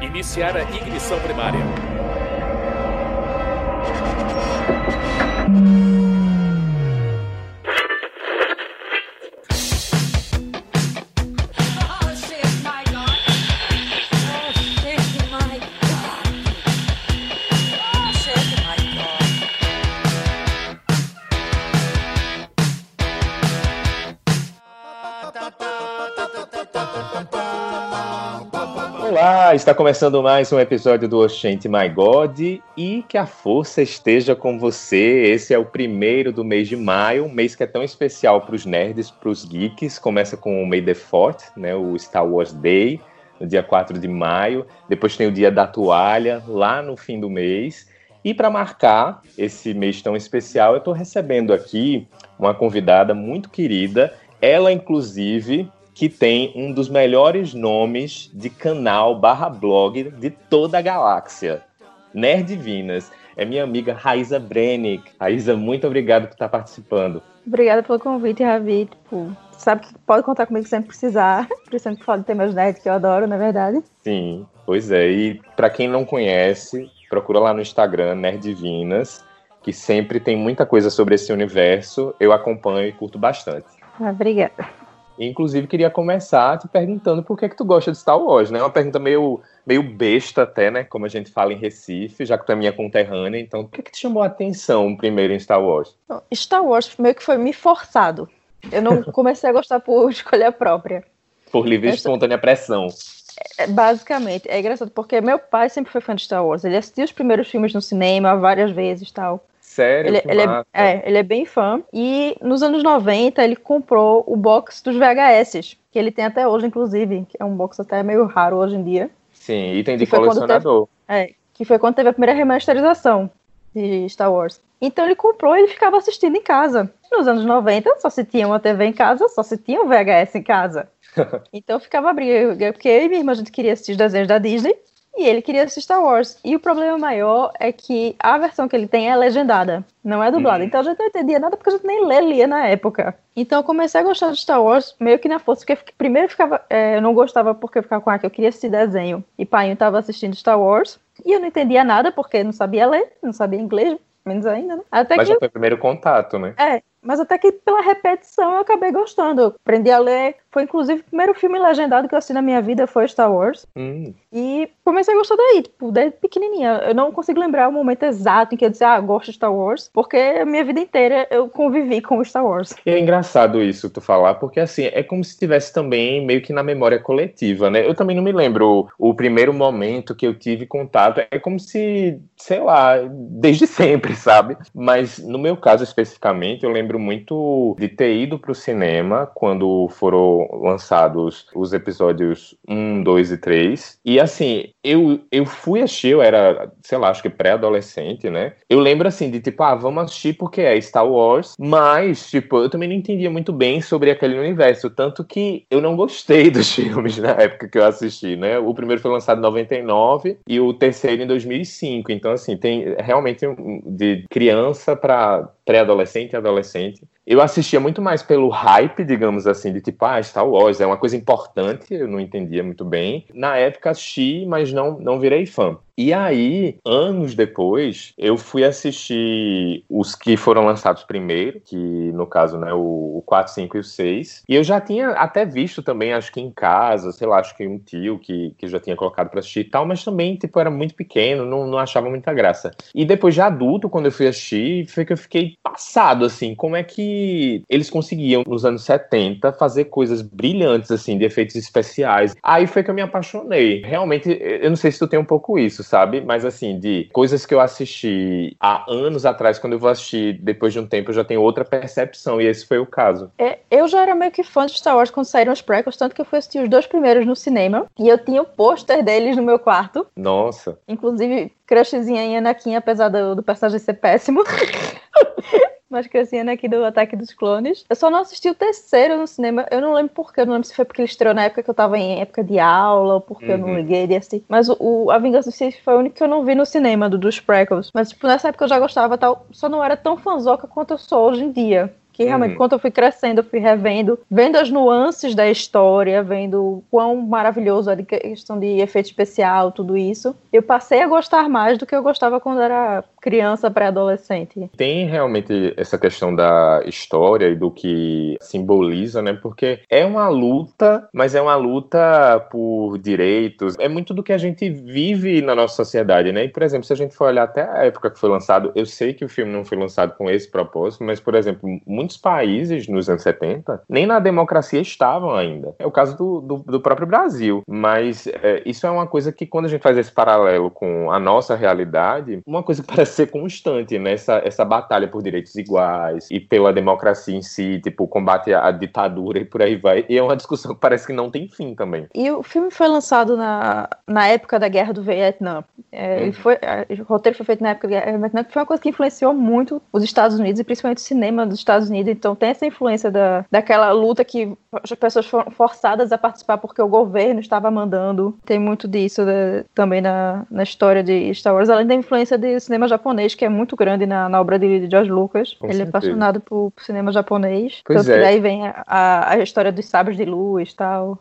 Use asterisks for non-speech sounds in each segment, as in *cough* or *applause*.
Iniciar a ignição primária. Está começando mais um episódio do Oxente My God e que a força esteja com você. Esse é o primeiro do mês de maio, um mês que é tão especial para os nerds, para os geeks. Começa com o May the 4 né, o Star Wars Day, no dia 4 de maio. Depois tem o dia da toalha, lá no fim do mês. E para marcar esse mês tão especial, eu estou recebendo aqui uma convidada muito querida. Ela, inclusive, que tem um dos melhores nomes de canal barra blog de toda a galáxia. Nerdvinas. É minha amiga Raíza Brennick. Raíza, muito obrigado por estar participando. Obrigada pelo convite, Ravi. Tipo, sabe que pode contar comigo *laughs* sempre precisar. Principalmente que fala de temas nerds que eu adoro, na verdade. Sim, pois é. E para quem não conhece, procura lá no Instagram, Nerdvinas, que sempre tem muita coisa sobre esse universo. Eu acompanho e curto bastante. Ah, obrigada. Inclusive, queria começar te perguntando por que, que tu gosta de Star Wars, né? É uma pergunta meio, meio besta até, né? Como a gente fala em Recife, já que tu é minha conterrânea. Então, o que, que te chamou a atenção primeiro em Star Wars? Star Wars meio que foi me forçado. Eu não *laughs* comecei a gostar por escolha própria. Por livre e espontânea pressão. É, Basicamente, é engraçado porque meu pai sempre foi fã de Star Wars. Ele assistiu os primeiros filmes no cinema várias vezes e tal. Sério? Ele, ele é, é, ele é bem fã. E nos anos 90 ele comprou o box dos VHS, que ele tem até hoje, inclusive, que é um box até meio raro hoje em dia. Sim, item de colecionador. É, que foi quando teve a primeira remasterização de Star Wars. Então ele comprou e ele ficava assistindo em casa. Nos anos 90 só se tinha uma TV em casa, só se tinha um VHS em casa. *laughs* então ficava a briga, porque eu e minha irmã a gente queria assistir os desenhos da Disney e ele queria assistir Star Wars. E o problema maior é que a versão que ele tem é legendada, não é dublada. Hum. Então a gente não entendia nada porque a gente nem lê, lia na época. Então eu comecei a gostar de Star Wars meio que na força, porque primeiro eu ficava, é, eu não gostava porque eu ficava com a que eu queria assistir desenho e pai estava assistindo Star Wars. E eu não entendia nada porque não sabia ler, não sabia inglês, menos ainda, né? Até Mas que já foi o primeiro contato, né? é, mas até que pela repetição eu acabei gostando. Eu aprendi a ler. Foi inclusive o primeiro filme legendado que eu assisti na minha vida foi Star Wars. Hum, E comecei a gostar daí, tipo, desde pequenininha. Eu não consigo lembrar o momento exato em que eu disse, ah, gosto de Star Wars, porque a minha vida inteira eu convivi com Star Wars. E é engraçado isso tu falar, porque assim, é como se tivesse também meio que na memória coletiva, né? Eu também não me lembro o, o primeiro momento que eu tive contato. É como se, sei lá, desde sempre, sabe? Mas no meu caso especificamente, eu lembro muito de ter ido pro cinema quando foram lançados os episódios 1, 2 e 3. E assim, eu, eu fui assistir, eu era, sei lá, acho que pré-adolescente, né? Eu lembro assim de tipo, ah, vamos assistir porque é Star Wars, mas, tipo, eu também não entendia muito bem sobre aquele universo, tanto que eu não gostei *laughs* dos filmes na época que eu assisti, né? O primeiro foi lançado em 99 e o terceiro em 2005, então assim, tem realmente de criança para pré-adolescente e adolescente. Eu assistia muito mais pelo hype, digamos assim, de tipo, ah, Star Wars é uma coisa importante, eu não entendia muito bem. Na época assisti, mas não, não virei fã. E aí, anos depois, eu fui assistir os que foram lançados primeiro, que no caso, né, o, o 4, 5 e o 6. E eu já tinha até visto também, acho que em casa, sei lá, acho que um tio que, que já tinha colocado pra assistir e tal, mas também, tipo, era muito pequeno, não, não achava muita graça. E depois de adulto, quando eu fui assistir, foi que eu fiquei passado, assim, como é que eles conseguiam, nos anos 70, fazer coisas brilhantes, assim, de efeitos especiais. Aí foi que eu me apaixonei. Realmente, eu não sei se tu tem um pouco isso, sabe? Mas, assim, de coisas que eu assisti há anos atrás, quando eu vou assistir depois de um tempo, eu já tenho outra percepção, e esse foi o caso. É, eu já era meio que fã de Star Wars quando saíram os prequels, tanto que eu fui assistir os dois primeiros no cinema, e eu tinha o pôster deles no meu quarto. Nossa. Inclusive, crushzinha em Anakin, apesar do, do personagem ser péssimo. *laughs* Mas crushzinha Anakin do Ataque dos Clones. Eu só não assisti o terceiro no cinema. Eu não lembro porquê. Eu não lembro se foi porque ele estreou na época que eu tava em época de aula, ou porque eu não Uhum. liguei assistir. Mas o, o- A Vingança do Sith foi o único que eu não vi no cinema, do, dos prequels. Mas, tipo, nessa época eu já gostava tal. Só não era tão fanzoca quanto eu sou hoje em dia. Que realmente, Uhum. quando eu fui crescendo, eu fui revendo, vendo as nuances da história, vendo o quão maravilhoso é a questão de efeito especial, tudo isso. Eu passei a gostar mais do que eu gostava quando era criança, pré-adolescente. Tem realmente essa questão da história e do que simboliza, né? Porque é uma luta, mas é uma luta por direitos. É muito do que a gente vive na nossa sociedade, né? E, por exemplo, se a gente for olhar até a época que foi lançado, eu sei que o filme não foi lançado com esse propósito, mas, por exemplo, muitos países nos anos 70 nem na democracia estavam ainda. É o caso do, do, do próprio Brasil. Mas é, isso é uma coisa que, quando a gente faz esse paralelo com a nossa realidade, uma coisa que *laughs* parece ser constante, né? Essa, essa batalha por direitos iguais e pela democracia em si, tipo, combate à ditadura e por aí vai. E é uma discussão que parece que não tem fim também. E o filme foi lançado na, na época da Guerra do Vietnã. É, Uhum. foi, é, o roteiro foi feito na época da Guerra do Vietnã, que foi uma coisa que influenciou muito os Estados Unidos, e principalmente o cinema dos Estados Unidos. Então tem essa influência da, daquela luta que as pessoas foram forçadas a participar porque o governo estava mandando. Tem muito disso né, também na, na história de Star Wars, além da influência do cinema japonês, que é muito grande na, na obra de George Lucas. Com ele certeza. é apaixonado por, por cinema japonês. Pois Tanto é. que daí vem a, a, a história dos sabres de luz e tal.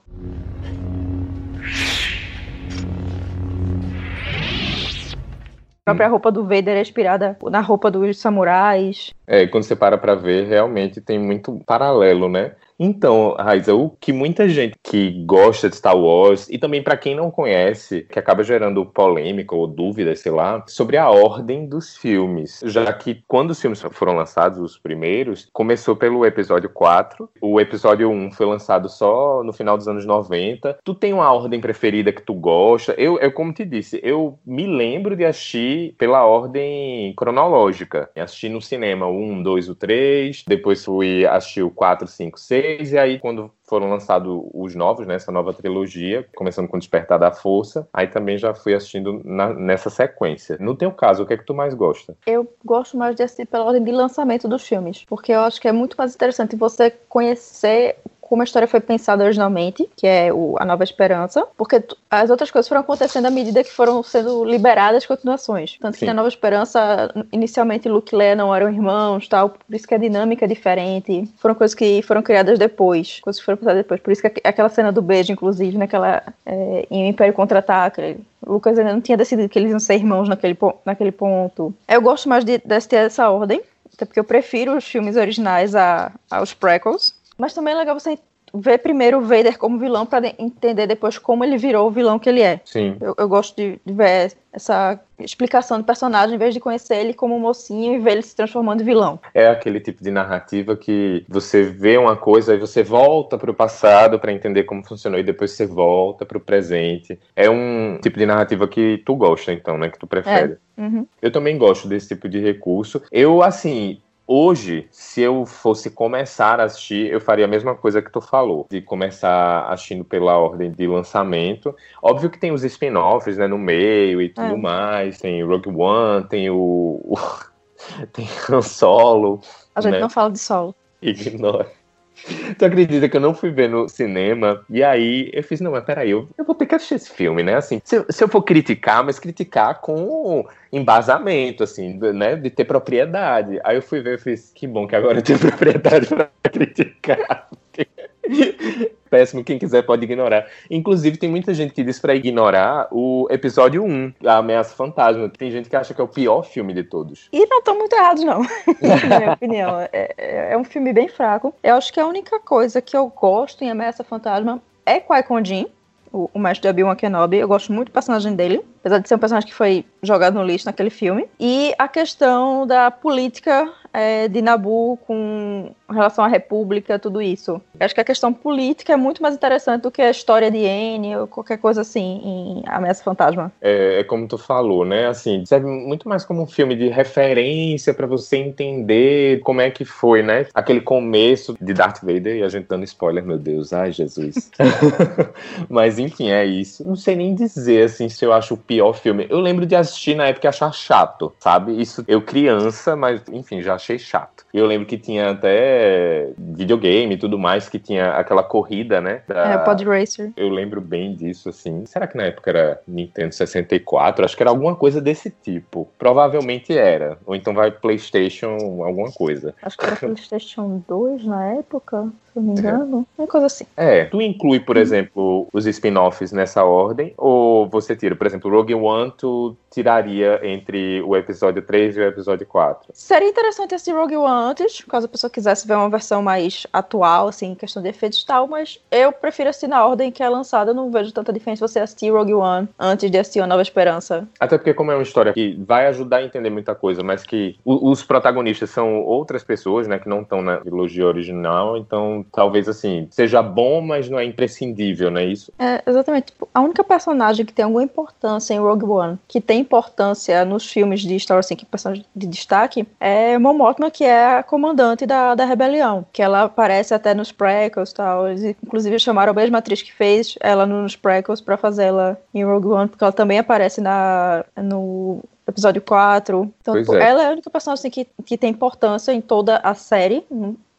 A própria roupa do Vader é inspirada na roupa dos samurais. É, quando você para pra ver, realmente tem muito paralelo, né? Então, Raiza, o que muita gente que gosta de Star Wars, e também pra quem não conhece, que acaba gerando polêmica ou dúvidas, sei lá, sobre a ordem dos filmes. Já que quando os filmes foram lançados, os primeiros, começou pelo episódio 4, o episódio 1 foi lançado só no final dos anos 90. Tu tem uma ordem preferida que tu gosta? Eu, eu como te disse, eu me lembro de assistir pela ordem cronológica. Assisti no cinema o 1, 2, o 3, depois fui assistir o 4, 5, 6, e aí quando foram lançados os novos, né, essa nova trilogia, começando com Despertar da Força, aí também já fui assistindo na- nessa sequência. No teu caso, o que é que tu mais gosta? Eu gosto mais de assistir pela ordem de lançamento dos filmes, porque eu acho que é muito mais interessante você conhecer como a história foi pensada originalmente, que é o A Nova Esperança, porque as outras coisas foram acontecendo à medida que foram sendo liberadas continuações. Tanto que Sim. na Nova Esperança, inicialmente Luke e Leia não eram irmãos, tal, por isso que a dinâmica é diferente. Foram coisas que foram criadas depois, coisas que foram pensadas depois. Por isso que aqu- aquela cena do beijo, inclusive, naquela é, em O Império Contra-Ataca, Lucas ainda não tinha decidido que eles iam ser irmãos naquele, naquele ponto. Eu gosto mais de, de assistir essa ordem, até porque eu prefiro os filmes originais a, aos prequels. Mas também é legal você ver primeiro o Vader como vilão para entender depois como ele virou o vilão que ele é. Sim. Eu, eu gosto de, de ver essa explicação do personagem, em vez de conhecer ele como um mocinho e ver ele se transformando em vilão. É aquele tipo de narrativa que você vê uma coisa e você volta para o passado para entender como funcionou e depois você volta para o presente. É um tipo de narrativa que tu gosta, então, né? Que tu prefere. Uhum. Eu também gosto desse tipo de recurso. Eu, assim, hoje, se eu fosse começar a assistir, eu faria a mesma coisa que tu falou, de começar assistindo pela ordem de lançamento. Óbvio que tem os spin-offs, né, no meio e tudo É. mais. Tem Rogue One, tem o. o- *laughs* tem Han Solo. A gente né? não fala de solo. Ignora. Tu acredita que eu não fui ver no cinema? E aí eu fiz, não, mas peraí, eu, eu vou ter que assistir esse filme, né? Assim, se, se eu for criticar, mas criticar com embasamento, assim, né? De ter propriedade. Aí eu fui ver e fiz, que bom que agora eu tenho *laughs* propriedade pra criticar. *laughs* Péssimo, quem quiser pode ignorar. Inclusive, tem muita gente que diz pra ignorar o episódio 1, A Ameaça Fantasma. Tem gente que acha que é o pior filme de todos. E não estão muito errados, não. *laughs* Na minha opinião. É, é- é um filme bem fraco. Eu acho que a única coisa que eu gosto em Ameaça Fantasma é Qui-Gon o, o mestre de Obi-Wan Kenobi. Eu gosto muito do personagem dele. Apesar de ser um personagem que foi jogado no lixo naquele filme. E a questão da política é, de Nabu com relação à República, tudo isso. Eu acho que a questão política é muito mais interessante do que a história de Anne ou qualquer coisa assim em Ameaça Fantasma. É, é como tu falou, né? Assim, serve muito mais como um filme de referência pra você entender como é que foi, né? Aquele começo de Darth Vader e a gente dando spoiler, meu Deus, ai Jesus. *laughs* Mas enfim, é isso. Não sei nem dizer assim se eu acho o pior filme. Eu lembro de assistir na época e achar chato, sabe? Isso eu criança, mas enfim, já achei chato. E eu lembro que tinha até videogame e tudo mais, que tinha aquela corrida, né? da- É, Pod Racer. Eu lembro bem disso, assim. Será que na época era Nintendo 64? Acho que era alguma coisa desse tipo. Provavelmente era. Ou então vai PlayStation, alguma coisa. Acho que era *laughs* PlayStation 2 na época, eu não me engano. Uma coisa assim. É, tu inclui, por exemplo, os spin-offs nessa ordem? Ou você tira, por exemplo, Rogue One, tu tiraria entre o episódio 3 e o episódio 4? Seria interessante assistir Rogue One antes, caso a pessoa quisesse ver uma versão mais atual, assim, em questão de efeitos e tal, mas eu prefiro assistir na ordem que é lançada. Não vejo tanta diferença você assistir Rogue One antes de assistir A Nova Esperança. Até porque, como é uma história que vai ajudar a entender muita coisa, mas que os protagonistas são outras pessoas, né, que não estão na trilogia original, então talvez, assim, seja bom, mas não é imprescindível, não é isso? É, exatamente. Tipo, a única personagem que tem alguma importância em Rogue One, que tem importância nos filmes de Star Wars, assim, que personagem de destaque, é Mon Mothma, que é a comandante da, da rebelião. Que ela aparece até nos prequels e tal. Eles, inclusive, chamaram a mesma atriz que fez ela nos prequels pra fazê-la em Rogue One, porque ela também aparece na, no episódio 4. Então, tipo, é. ela é a única personagem assim, que, que tem importância em toda a série.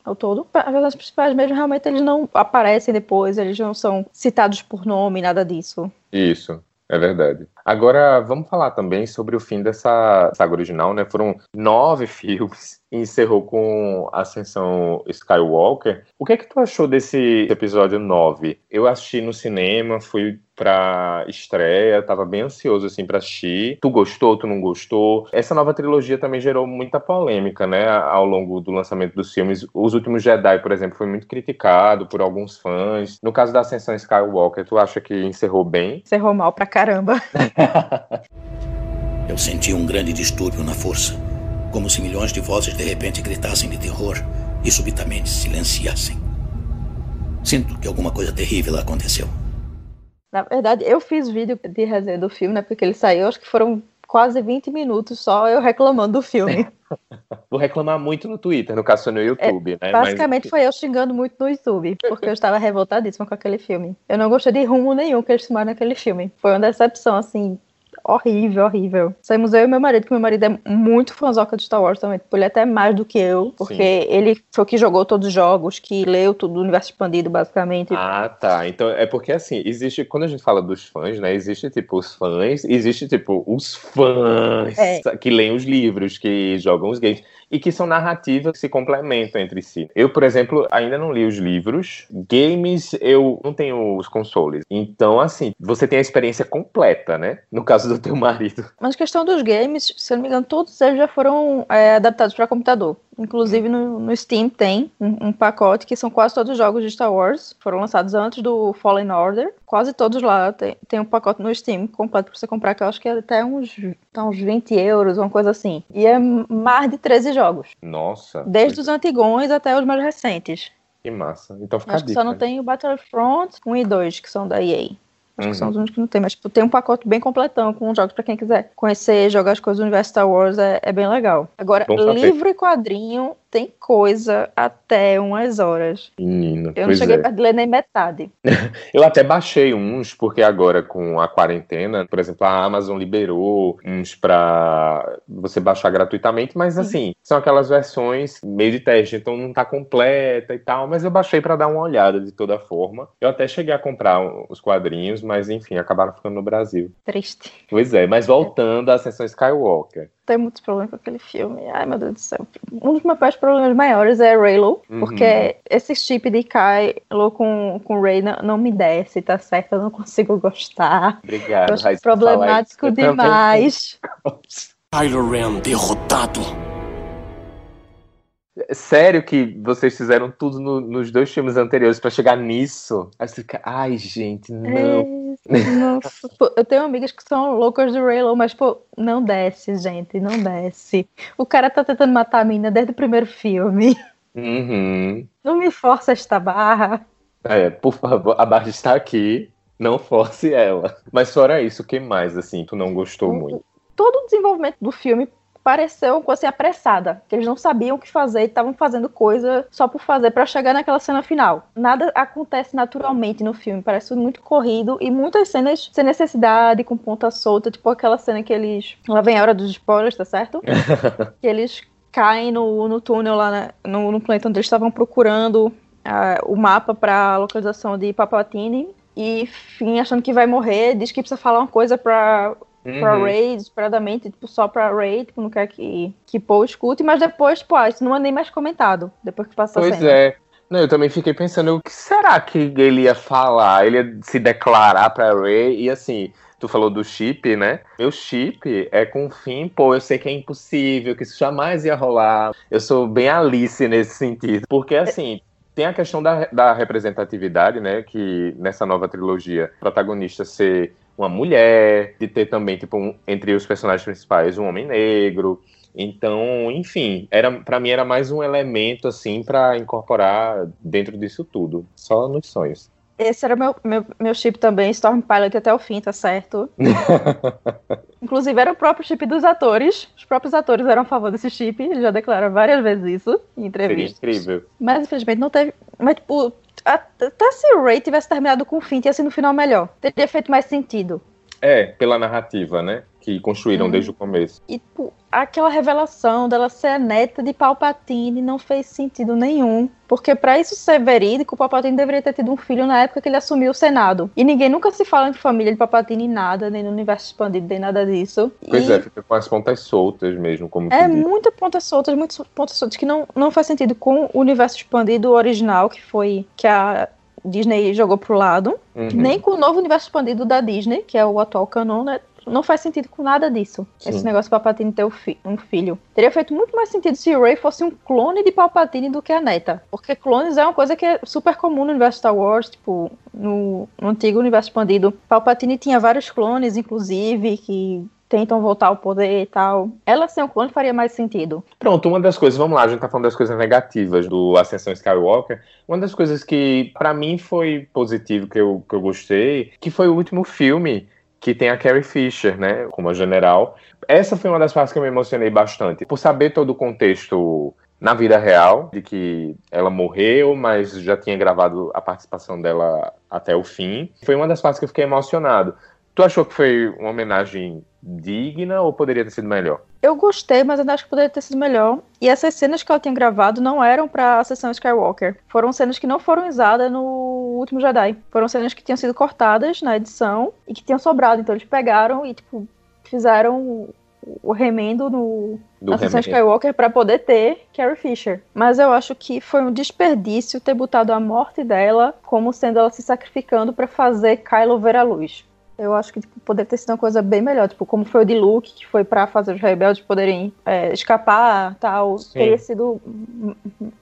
Ao todo, as principais mesmo, realmente eles não aparecem depois, eles não são citados por nome, nada disso. Isso, é verdade. Agora, vamos falar também sobre o fim dessa saga original, né? Foram nove *laughs* filmes e encerrou com Ascensão Skywalker. O que é que tu achou desse episódio 9? Eu assisti no cinema, fui pra estreia, tava bem ansioso, assim, pra assistir. Tu gostou, tu não gostou? Essa nova trilogia também gerou muita polêmica, né? Ao longo do lançamento dos filmes. Os Últimos Jedi, por exemplo, foi muito criticado por alguns fãs. No caso da Ascensão Skywalker, tu acha que encerrou bem? Cerrou mal pra caramba. *laughs* Eu senti um grande distúrbio na força, como se milhões de vozes de repente gritassem de terror e subitamente silenciassem. Sinto que alguma coisa terrível aconteceu. Na verdade, eu fiz vídeo de resenha do filme, né? Porque ele saiu, acho que foram quase 20 minutos só eu reclamando do filme. *laughs* Vou reclamar muito no Twitter, no caso foi no YouTube, né? Basicamente foi eu xingando muito no YouTube, porque eu estava revoltadíssima com aquele filme. Eu não gostei de rumo nenhum que eles tomaram naquele filme. Foi uma decepção, assim, horrível, horrível. Saímos eu e meu marido, que meu marido é muito fãzoca de Star Wars também. Tipo, ele é até mais do que eu, porque Sim. ele foi o que jogou todos os jogos, que leu tudo do universo expandido, basicamente. Ah, tá. Então é porque assim, existe, quando a gente fala dos fãs, né? Existe tipo os fãs, existe tipo os fãs É. que leem os livros, que jogam os games e que são narrativas que se complementam entre si. Eu, por exemplo, ainda não li os livros. Games, eu não tenho os consoles. Então, assim, você tem a experiência completa, né? No caso do teu *laughs* marido. Mas questão dos games, se eu não me engano, todos eles já foram é, adaptados para computador. Inclusive no, no Steam tem um, um pacote que são quase todos os jogos de Star Wars. Foram lançados antes do Fallen Order. Quase todos lá tem, tem um pacote no Steam completo para você comprar, que eu acho que é até uns, tá uns 20 euros, uma coisa assim. E é mais de 13 jogos. Nossa. Desde os antigões até os mais recentes. Que massa. Então fica Acho a que só dica. não tem o Battlefront 1 e 2, que são da EA. Acho Uhum. que são os únicos que não tem, mas tipo, tem um pacote bem completão com jogos pra quem quiser conhecer, jogar as coisas do universo Star Wars, é, é bem legal. Agora, livro e quadrinho tem coisa até umas horas. Menino. Eu não cheguei é. a ler nem metade. *laughs* Eu até baixei uns, porque agora com a quarentena, por exemplo, a Amazon liberou uns pra você baixar gratuitamente, mas assim, são aquelas versões meio de teste, então não tá completa e tal, mas eu baixei pra dar uma olhada de toda forma. Eu até cheguei a comprar os quadrinhos, mas enfim, acabaram ficando no Brasil. Triste. Pois é, mas voltando à Ascensão Skywalker. Tem muitos problemas com aquele filme. Ai, meu Deus do céu. Um dos meus problemas maiores é Raylo, Uhum. porque esse chip de Kylo com, com Ray não, não me desce, tá certo? Eu não consigo gostar. Obrigado, Eu acho problemático demais. *laughs* Kylo Ren derrotado. Sério que vocês fizeram tudo no- nos dois filmes anteriores pra chegar nisso? Aí você fica, ai, gente, não. É, nossa, pô, eu tenho amigas que são loucas de Raylo, mas, pô, não desce, gente, não desce. O cara tá tentando matar a mina desde o primeiro filme. Uhum. Não me força esta barra. É, por favor, a Barbie está aqui, não force ela. Mas fora isso, o que mais, assim, tu não gostou muito? Todo o desenvolvimento do filme pareceu uma coisa assim, apressada, que eles não sabiam o que fazer e estavam fazendo coisa só por fazer para chegar naquela cena final. Nada acontece naturalmente no filme, parece tudo muito corrido e muitas cenas sem necessidade, com ponta solta, tipo aquela cena que eles. Lá vem a hora dos spoilers, tá certo? *laughs* que eles caem no, no túnel lá na- no, no planeta onde eles estavam procurando ah, o mapa para localização de Papatini e fim achando que vai morrer, diz que precisa falar uma coisa pra, pra Uhum. Ray, desesperadamente, tipo, só pra Ray, tipo, não quer que, que Paul escute, mas depois, tipo, ah, isso não é nem mais comentado, depois que passa a Pois cena. é. Não, eu também fiquei pensando, o que será que ele ia falar? Ele ia se declarar pra Ray e assim, tu falou do chip, né? Meu chip é com o fim, pô, eu sei que é impossível, que isso jamais ia rolar. Eu sou bem Alice nesse sentido. Porque assim, tem a questão da, da representatividade, né? Que nessa nova trilogia, o protagonista ser uma mulher, de ter também, tipo, um- entre os personagens principais, um homem negro. Então, enfim, era para mim era mais um elemento assim pra incorporar dentro disso tudo, só nos sonhos. Esse era meu, meu, meu chip também, Storm Pilot até o fim, tá certo? *laughs* Inclusive, era o próprio chip dos atores. Os próprios atores eram a favor desse chip, ele já declara várias vezes isso em Seria entrevistas. incrível. Mas infelizmente não teve. Mas, tipo, até se o Ray tivesse terminado com o fim, tinha sido um final melhor. Teria feito mais sentido. É, pela narrativa, né? Que construíram Uhum. desde o começo. E, tipo, aquela revelação dela ser a neta de Palpatine não fez sentido nenhum. Porque pra isso ser verídico, o Palpatine deveria ter tido um filho na época que ele assumiu o Senado. E ninguém nunca se fala de família de Palpatine nada, nem no universo expandido, nem nada disso. Pois e é, fica com as pontas soltas mesmo, como É disse. muita pontas soltas, muitas pontas soltas que não, não faz sentido com o universo expandido original, que foi que a Disney jogou pro lado, Uhum. nem com o novo universo expandido da Disney, que é o atual canon, né? Não faz sentido com nada disso. Sim. Esse negócio de Palpatine ter um filho. Teria feito muito mais sentido se o Rey fosse um clone de Palpatine do que a neta. Porque clones é uma coisa que é super comum no universo Star Wars, tipo, no, no antigo universo expandido. Palpatine tinha vários clones, inclusive, que tentam voltar ao poder e tal. Ela ser um clone faria mais sentido. Pronto, uma das coisas, vamos lá, a gente tá falando das coisas negativas do Ascensão Skywalker. Uma das coisas que pra mim foi positivo, que eu, que eu gostei, que foi o último filme que tem a Carrie Fisher, né, como a general. Essa foi uma das partes que eu me emocionei bastante, por saber todo o contexto na vida real, de que ela morreu, mas já tinha gravado a participação dela até o fim. Foi uma das partes que eu fiquei emocionado. Tu achou que foi uma homenagem digna ou poderia ter sido melhor? Eu gostei, mas ainda acho que poderia ter sido melhor. E essas cenas que ela tinha gravado não eram pra sessão Skywalker. Foram cenas que não foram usadas no último Jedi. Foram cenas que tinham sido cortadas na edição e que tinham sobrado. Então eles pegaram e, tipo, fizeram o- remendo no, Do na sessão? Skywalker pra poder ter Carrie Fisher. Mas eu acho que foi um desperdício ter botado a morte dela como sendo ela se sacrificando pra fazer Kylo ver a luz. Eu acho que tipo, poderia ter sido uma coisa bem melhor, tipo, como foi o de Luke, que foi pra fazer os rebeldes poderem é, escapar, tal. Sim. Teria sido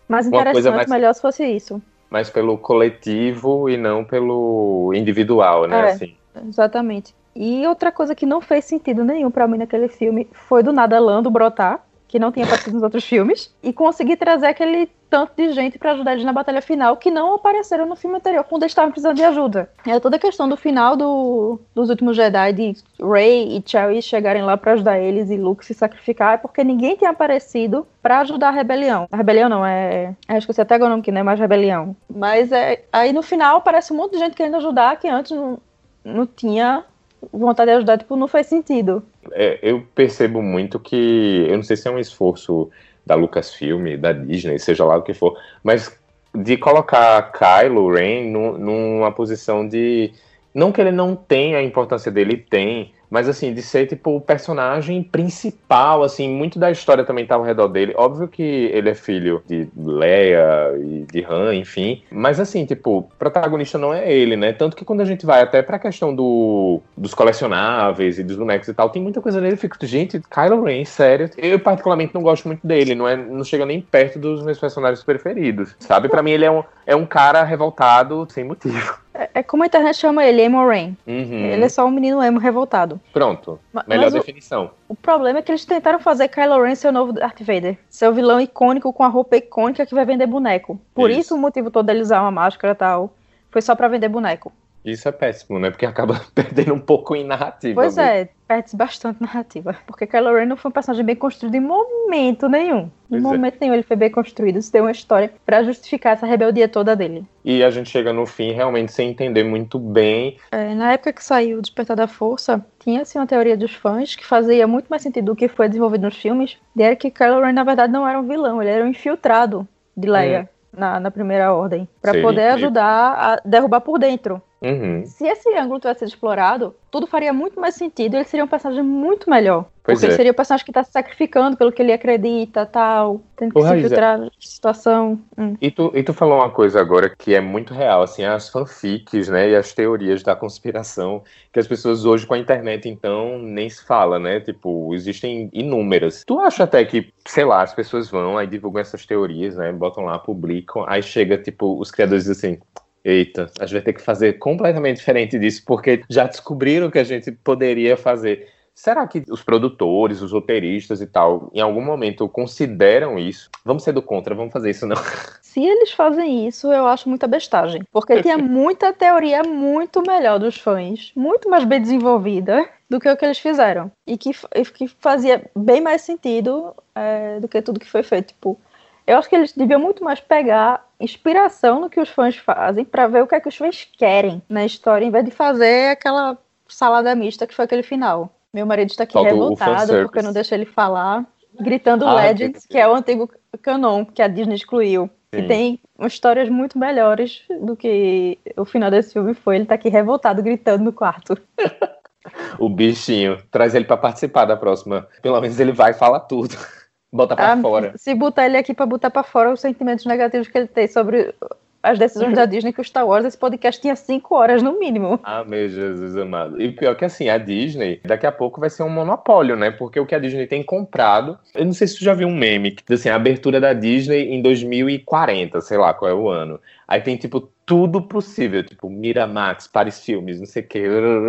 mais Uma interessante, mais- melhor se fosse isso. mas pelo coletivo e não pelo individual, né? É. Assim. Exatamente. E outra coisa que não fez sentido nenhum pra mim naquele filme foi do nada Lando brotar, que não tinha aparecido nos outros filmes, e conseguir trazer aquele tanto de gente pra ajudar eles na batalha final que não apareceram no filme anterior, quando eles estavam precisando de ajuda. É toda a questão do final do, dos últimos Jedi, de Rey e Chewie chegarem lá pra ajudar eles e Luke se sacrificar, é porque ninguém tinha aparecido pra ajudar a rebelião. A rebelião não, é. é esqueci até agora o nome que não é mais rebelião. Mas é, aí no final aparece um monte de gente querendo ajudar que antes não, não tinha vontade de ajudar, tipo, não faz sentido. É, eu percebo muito que, eu não sei se é um esforço da Lucasfilm, da Disney, seja lá o que for, mas de colocar Kylo Ren nu- numa posição de. Não que ele não tenha a importância dele, tem, mas assim, de ser tipo o personagem principal, assim, muito da história também tá ao redor dele. Óbvio que ele é filho de Leia e de Han, enfim, mas assim, tipo, o protagonista não é ele, né? Tanto que quando a gente vai até pra questão do, dos colecionáveis e dos bonecos e tal, tem muita coisa nele, eu fico, gente, Kylo Ren, sério. Eu particularmente não gosto muito dele, não, é, não chega nem perto dos meus personagens preferidos, sabe? Pra mim ele é um, é um cara revoltado sem motivo. É, é como a internet chama ele, Emo Rain. Uhum. Ele é só um menino emo revoltado. Pronto, Ma- melhor Mas o, definição. o problema é que eles tentaram fazer Kylo Ren ser o novo Darth Vader. Ser o vilão icônico com a roupa icônica que vai vender boneco. Por isso, Isso. o motivo todo dele usar uma máscara e tal. Foi só pra vender boneco. Isso é péssimo, né? Porque acaba *laughs* perdendo um pouco em narrativa. Pois mesmo. é, perde bastante narrativa. Porque Kylo Ren não foi um personagem bem construído em momento nenhum. Em Pois é. momento nenhum ele foi bem construído. Isso deu uma história pra justificar essa rebeldia toda dele. E a gente chega no fim realmente sem entender muito bem. É, na época que saiu o Despertar da Força, tinha assim uma teoria dos fãs que fazia muito mais sentido do que foi desenvolvido nos filmes, de era que Kylo Ren na verdade não era um vilão, ele era um infiltrado de Leia na, na primeira ordem, Pra Seria poder ajudar a derrubar por dentro. Uhum. Se esse ângulo tivesse sido explorado, tudo faria muito mais sentido. Ele seria um personagem muito melhor. Pois porque é. ele seria o personagem que tá se sacrificando pelo que ele acredita, tal, tendo que Ô, se infiltrar na situação. Hum. E tu, e tu falou uma coisa agora que é muito real, assim, as fanfics, né, e as teorias da conspiração, que as pessoas hoje com a internet, então, nem se fala, né, tipo, existem inúmeras. Tu acha até que, sei lá, as pessoas vão, aí divulgam essas teorias, né, botam lá, publicam, aí chega, tipo, os criadores dizem assim... Eita, a gente vai ter que fazer completamente diferente disso, porque já descobriram que a gente poderia fazer. Será que os produtores, os roteiristas e tal, em algum momento consideram isso? Vamos ser do contra, vamos fazer isso não. *laughs* Se eles fazem isso, eu acho muita bestagem. Porque tinha muita teoria muito melhor dos fãs, muito mais bem desenvolvida do que o que eles fizeram. E que, que fazia bem mais sentido é, do que tudo que foi feito. Tipo, eu acho que eles deviam muito mais pegar inspiração no que os fãs fazem pra ver o que é que os fãs querem na história, em vez de fazer aquela salada mista que foi aquele final. Meu marido está aqui Falta revoltado porque eu não deixo ele falar, gritando Ah, Legends, entendi. que é o antigo canon que a Disney excluiu. Sim. E tem histórias muito melhores do que o final desse filme foi. Ele tá aqui revoltado, gritando no quarto. *laughs* O bichinho. Traz ele pra participar da próxima. Pelo menos ele vai e fala tudo. Bota pra Ah, fora. Se botar ele aqui pra botar pra fora os sentimentos negativos que ele tem sobre as decisões da Disney que o Star Wars, esse podcast tinha cinco horas no mínimo. Ah, meu Jesus amado. E pior que assim, a Disney, daqui a pouco vai ser um monopólio, né? Porque o que a Disney tem comprado. Eu não sei se tu já viu um meme que assim, a abertura da Disney em 2040, sei lá qual é o ano. Aí tem, tipo, tudo possível, tipo, Miramax, Paris Filmes, não sei o quê.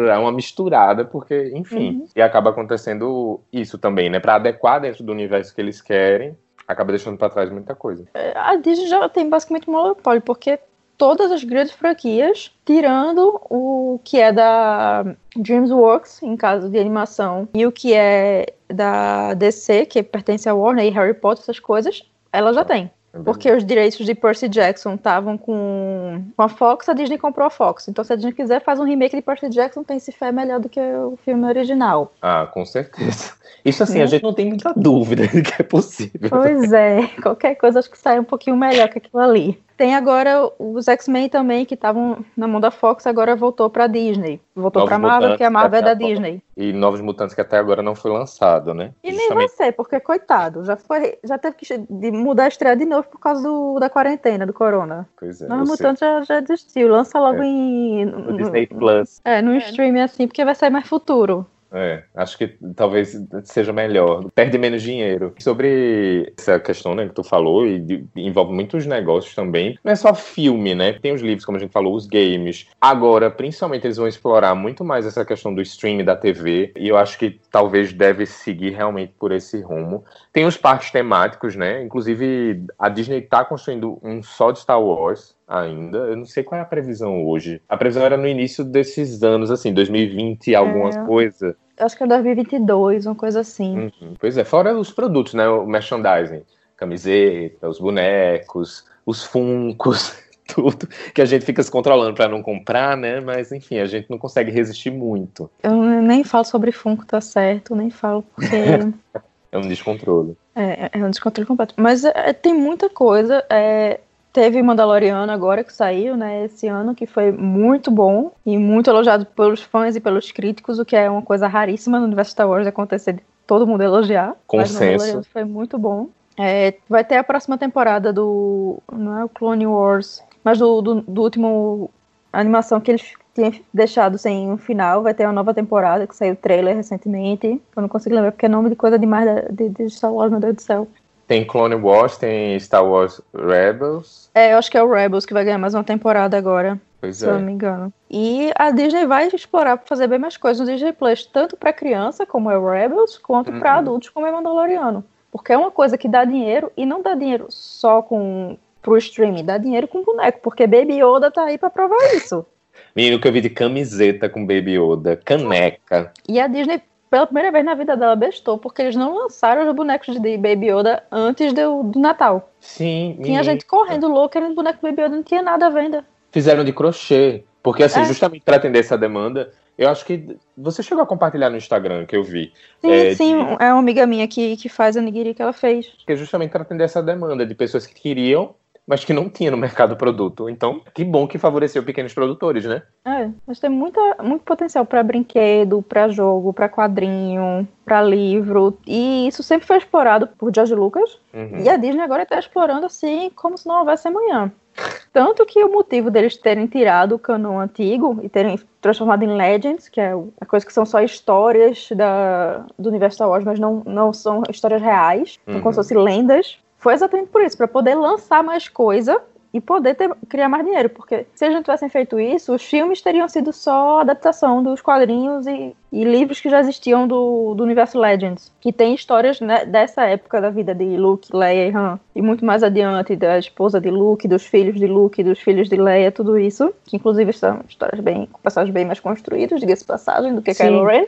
É uma misturada, porque, enfim. E acaba acontecendo isso também, né? Pra adequar dentro do universo que eles querem, acaba deixando pra trás muita coisa. A Disney já tem basicamente um monopólio, porque todas as grandes franquias, tirando o que é da DreamWorks, em caso de animação, e o que é da DC, que pertence a Warner e Harry Potter, essas coisas, ela já tem. Porque os direitos de Percy Jackson estavam com, com a Fox, a Disney comprou a Fox. Então, se a Disney quiser, faz um remake de Percy Jackson, pense fé melhor do que o filme original. Ah, com certeza. Isso assim, Né? a gente não tem muita dúvida *laughs* de que é possível. Pois é, qualquer coisa acho que sai um pouquinho melhor que aquilo ali. Tem agora os X-Men também, que estavam na mão da Fox, agora voltou pra Disney. Voltou Novos pra Marvel, porque a Marvel é da. Disney. E Novos Mutantes que até agora não foi lançado, né? E nem vai ser, porque coitado, já foi, já teve que mudar a estreia de novo por causa do, da quarentena, do corona. Pois é. Novos Mutantes já, já desistiu, lança logo É. em. o Disney Plus. É, no streaming assim, porque vai sair mais futuro. É, acho que talvez seja melhor. Perde menos dinheiro. Sobre essa questão né, que tu falou, e de- envolve muitos negócios também. Não é só filme, né? Tem os livros, como a gente falou, os games. Agora, principalmente, eles vão explorar muito mais essa questão do streaming da TV. E eu acho que talvez deve seguir realmente por esse rumo. Tem os parques temáticos, né? Inclusive, a Disney tá construindo um só de Star Wars ainda. Eu não sei qual é a previsão hoje. A previsão era no início desses anos, assim, 2020 alguma É. coisa. Acho que é 2022, uma coisa assim. Uhum. Pois é, fora os produtos, né? O merchandising. Camiseta, os bonecos, os funcos, *laughs* tudo que a gente fica se controlando para não comprar, né? Mas enfim, a gente não consegue resistir muito. Eu nem falo sobre Funko, tá certo, nem falo porque *laughs* É um descontrole. é, é um descontrole completo. Mas é, tem muita coisa. é, teve Mandaloriano agora que saiu, né, esse ano, que foi muito bom e muito elogiado pelos fãs e pelos críticos, o que é uma coisa raríssima no universo Star Wars de acontecer de todo mundo elogiar. Consenso. Foi muito bom. É, vai ter a próxima temporada do. Não é o Clone Wars, mas do, do, do último animação que eles tinham deixado sem um final. Vai ter uma nova temporada que saiu o trailer recentemente. Eu não consigo lembrar porque é nome de coisa demais da- de, de Star Wars, meu Deus do céu. Tem Clone Wars, tem Star Wars Rebels. É, eu acho que é o Rebels que vai ganhar mais uma temporada agora, Pois se eu não é. me engano. E a Disney vai explorar pra fazer bem mais coisas no Disney Plus, tanto pra criança, como é o Rebels, quanto Uhum. adultos, como é Mandaloriano. Porque é uma coisa que dá dinheiro e não dá dinheiro só com pro streaming, dá dinheiro com boneco, porque Baby Yoda tá aí pra provar isso. *laughs* Menino que eu vi de camiseta com Baby Yoda, caneca. E a Disney pela primeira vez na vida dela, bestou, porque eles não lançaram os bonecos de Baby Yoda antes do, do Natal. Sim. Tinha menino. gente correndo louca, querendo boneco Baby Yoda, não tinha nada à venda. Fizeram de crochê. Porque, assim, É. justamente para atender essa demanda, eu acho que você chegou a compartilhar no Instagram que eu vi. Sim, É, sim, de- é uma amiga minha que, que faz a nigiri que ela fez. Que é justamente para atender essa demanda de pessoas que queriam, mas que não tinha no mercado produto. Então, que bom que favoreceu pequenos produtores, né? É, mas tem muita, muito potencial para brinquedo, para jogo, para quadrinho, para livro. E isso sempre foi explorado por George Lucas. Uhum. E a Disney agora está explorando assim como se não houvesse amanhã. Tanto que o motivo deles terem tirado o canon antigo e terem transformado em Legends, que é a coisa que são só histórias da, do universo Star Wars, mas não, não são histórias reais, são Uhum. como se fossem lendas, foi exatamente por isso, para poder lançar mais coisa e poder ter- criar mais dinheiro, porque se eles não tivessem feito isso, os filmes teriam sido só adaptação dos quadrinhos e, e livros que já existiam do, do universo Legends, que tem histórias né, dessa época da vida de Luke, Leia e Han, e muito mais adiante da esposa de Luke, dos filhos de Luke, dos filhos de Leia, tudo isso, que inclusive são histórias bem, com personagens bem mais construídos, diga-se passagem, do que Sim. Kylo Ren,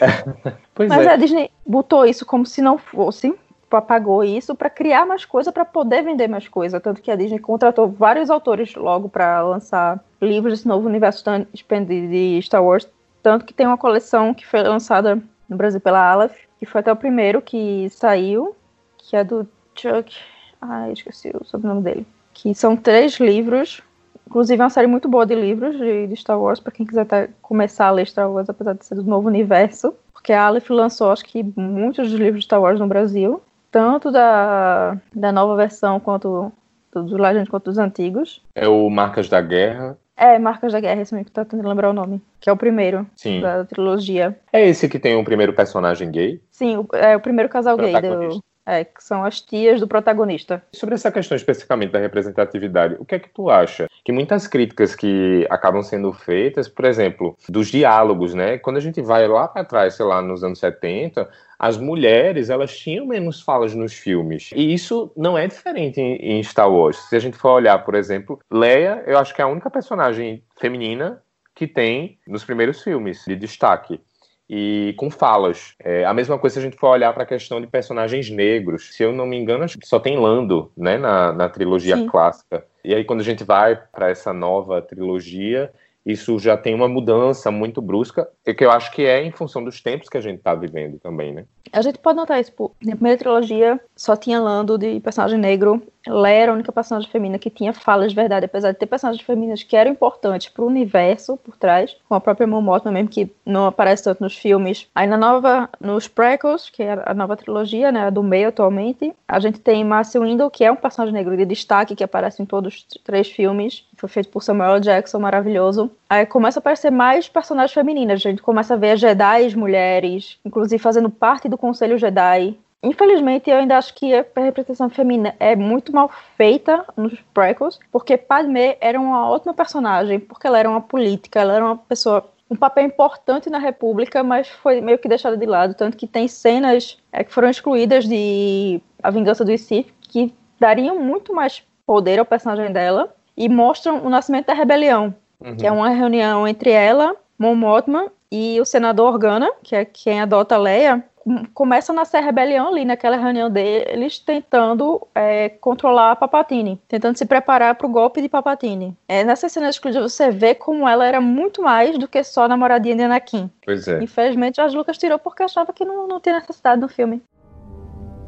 *laughs* mas é. a Disney botou isso como se não fosse, apagou isso para criar mais coisa, para poder vender mais coisa. Tanto que a Disney contratou vários autores logo para lançar livros desse novo universo de Star Wars. Tanto que tem uma coleção que foi lançada no Brasil pela Aleph, que foi até o primeiro que saiu, que é do Chuck. Ai, esqueci o sobrenome dele. Que são três livros. Inclusive, é uma série muito boa de livros de, de Star Wars, para quem quiser tá- começar a ler Star Wars, apesar de ser do novo universo. Porque a Aleph lançou, acho que, muitos dos livros de Star Wars no Brasil. Tanto da, da nova versão quanto do, do Legend quanto dos antigos. É o Marcas da Guerra. É, Marcas da Guerra, esse mesmo que tá tentando lembrar o nome. Que é o primeiro Sim. da trilogia. É esse que tem o primeiro personagem gay. Sim, o, é o primeiro casal gay. Do, é, que são as tias do protagonista. Sobre essa questão especificamente da representatividade, o que é que tu acha? Que muitas críticas que acabam sendo feitas, por exemplo, dos diálogos, né? Quando a gente vai lá para trás, sei lá, nos anos 70, as mulheres, elas tinham menos falas nos filmes. E isso não é diferente em, Star Wars. Se a gente for olhar, por exemplo, Leia, eu acho que é a única personagem feminina que tem nos primeiros filmes de destaque e com falas. É, a mesma coisa se a gente for olhar para a questão de personagens negros. Se eu não me engano, acho que só tem Lando, né, na, na trilogia Sim. clássica. E aí quando a gente vai para essa nova trilogia, isso já tem uma mudança muito brusca, e que eu acho que é em função dos tempos que a gente está vivendo também, né? A gente pode notar isso. Na primeira trilogia, só tinha Lando de personagem negro. Leia era a única personagem feminina que tinha falas de verdade, apesar de ter personagens femininas que eram importantes pro universo por trás, como a própria Mon Mothma mesmo, que não aparece tanto nos filmes. Aí na nova, nos prequels, que é a nova trilogia, né, a do meio atualmente, a gente tem Marcy Window, que é um personagem negro de destaque, que aparece em todos os três filmes. Foi feito por Samuel. Jackson, maravilhoso. Aí começa a aparecer mais personagens femininas. A gente começa a ver Jedi mulheres, inclusive fazendo parte do Conselho Jedi. Infelizmente, eu ainda acho que a representação feminina é muito mal feita nos prequels, porque Padmé era uma ótima personagem, porque ela era uma política, ela era uma pessoa um papel importante na República, mas foi meio que deixada de lado, tanto que tem cenas é, que foram excluídas de A Vingança do Sith que dariam muito mais poder ao personagem dela e mostram o nascimento da rebelião, que é uma reunião entre ela, Mon Mothma e o senador Organa, que é quem adota Leia, começa a nascer a rebelião ali naquela reunião deles, tentando é, controlar a Papatini, tentando se preparar para o golpe de Papatini. É, nessa cena exclusiva você vê como ela era muito mais do que só namoradinha de Anakin. Pois é. Infelizmente, George Lucas tirou porque achava que não, não tinha necessidade no filme.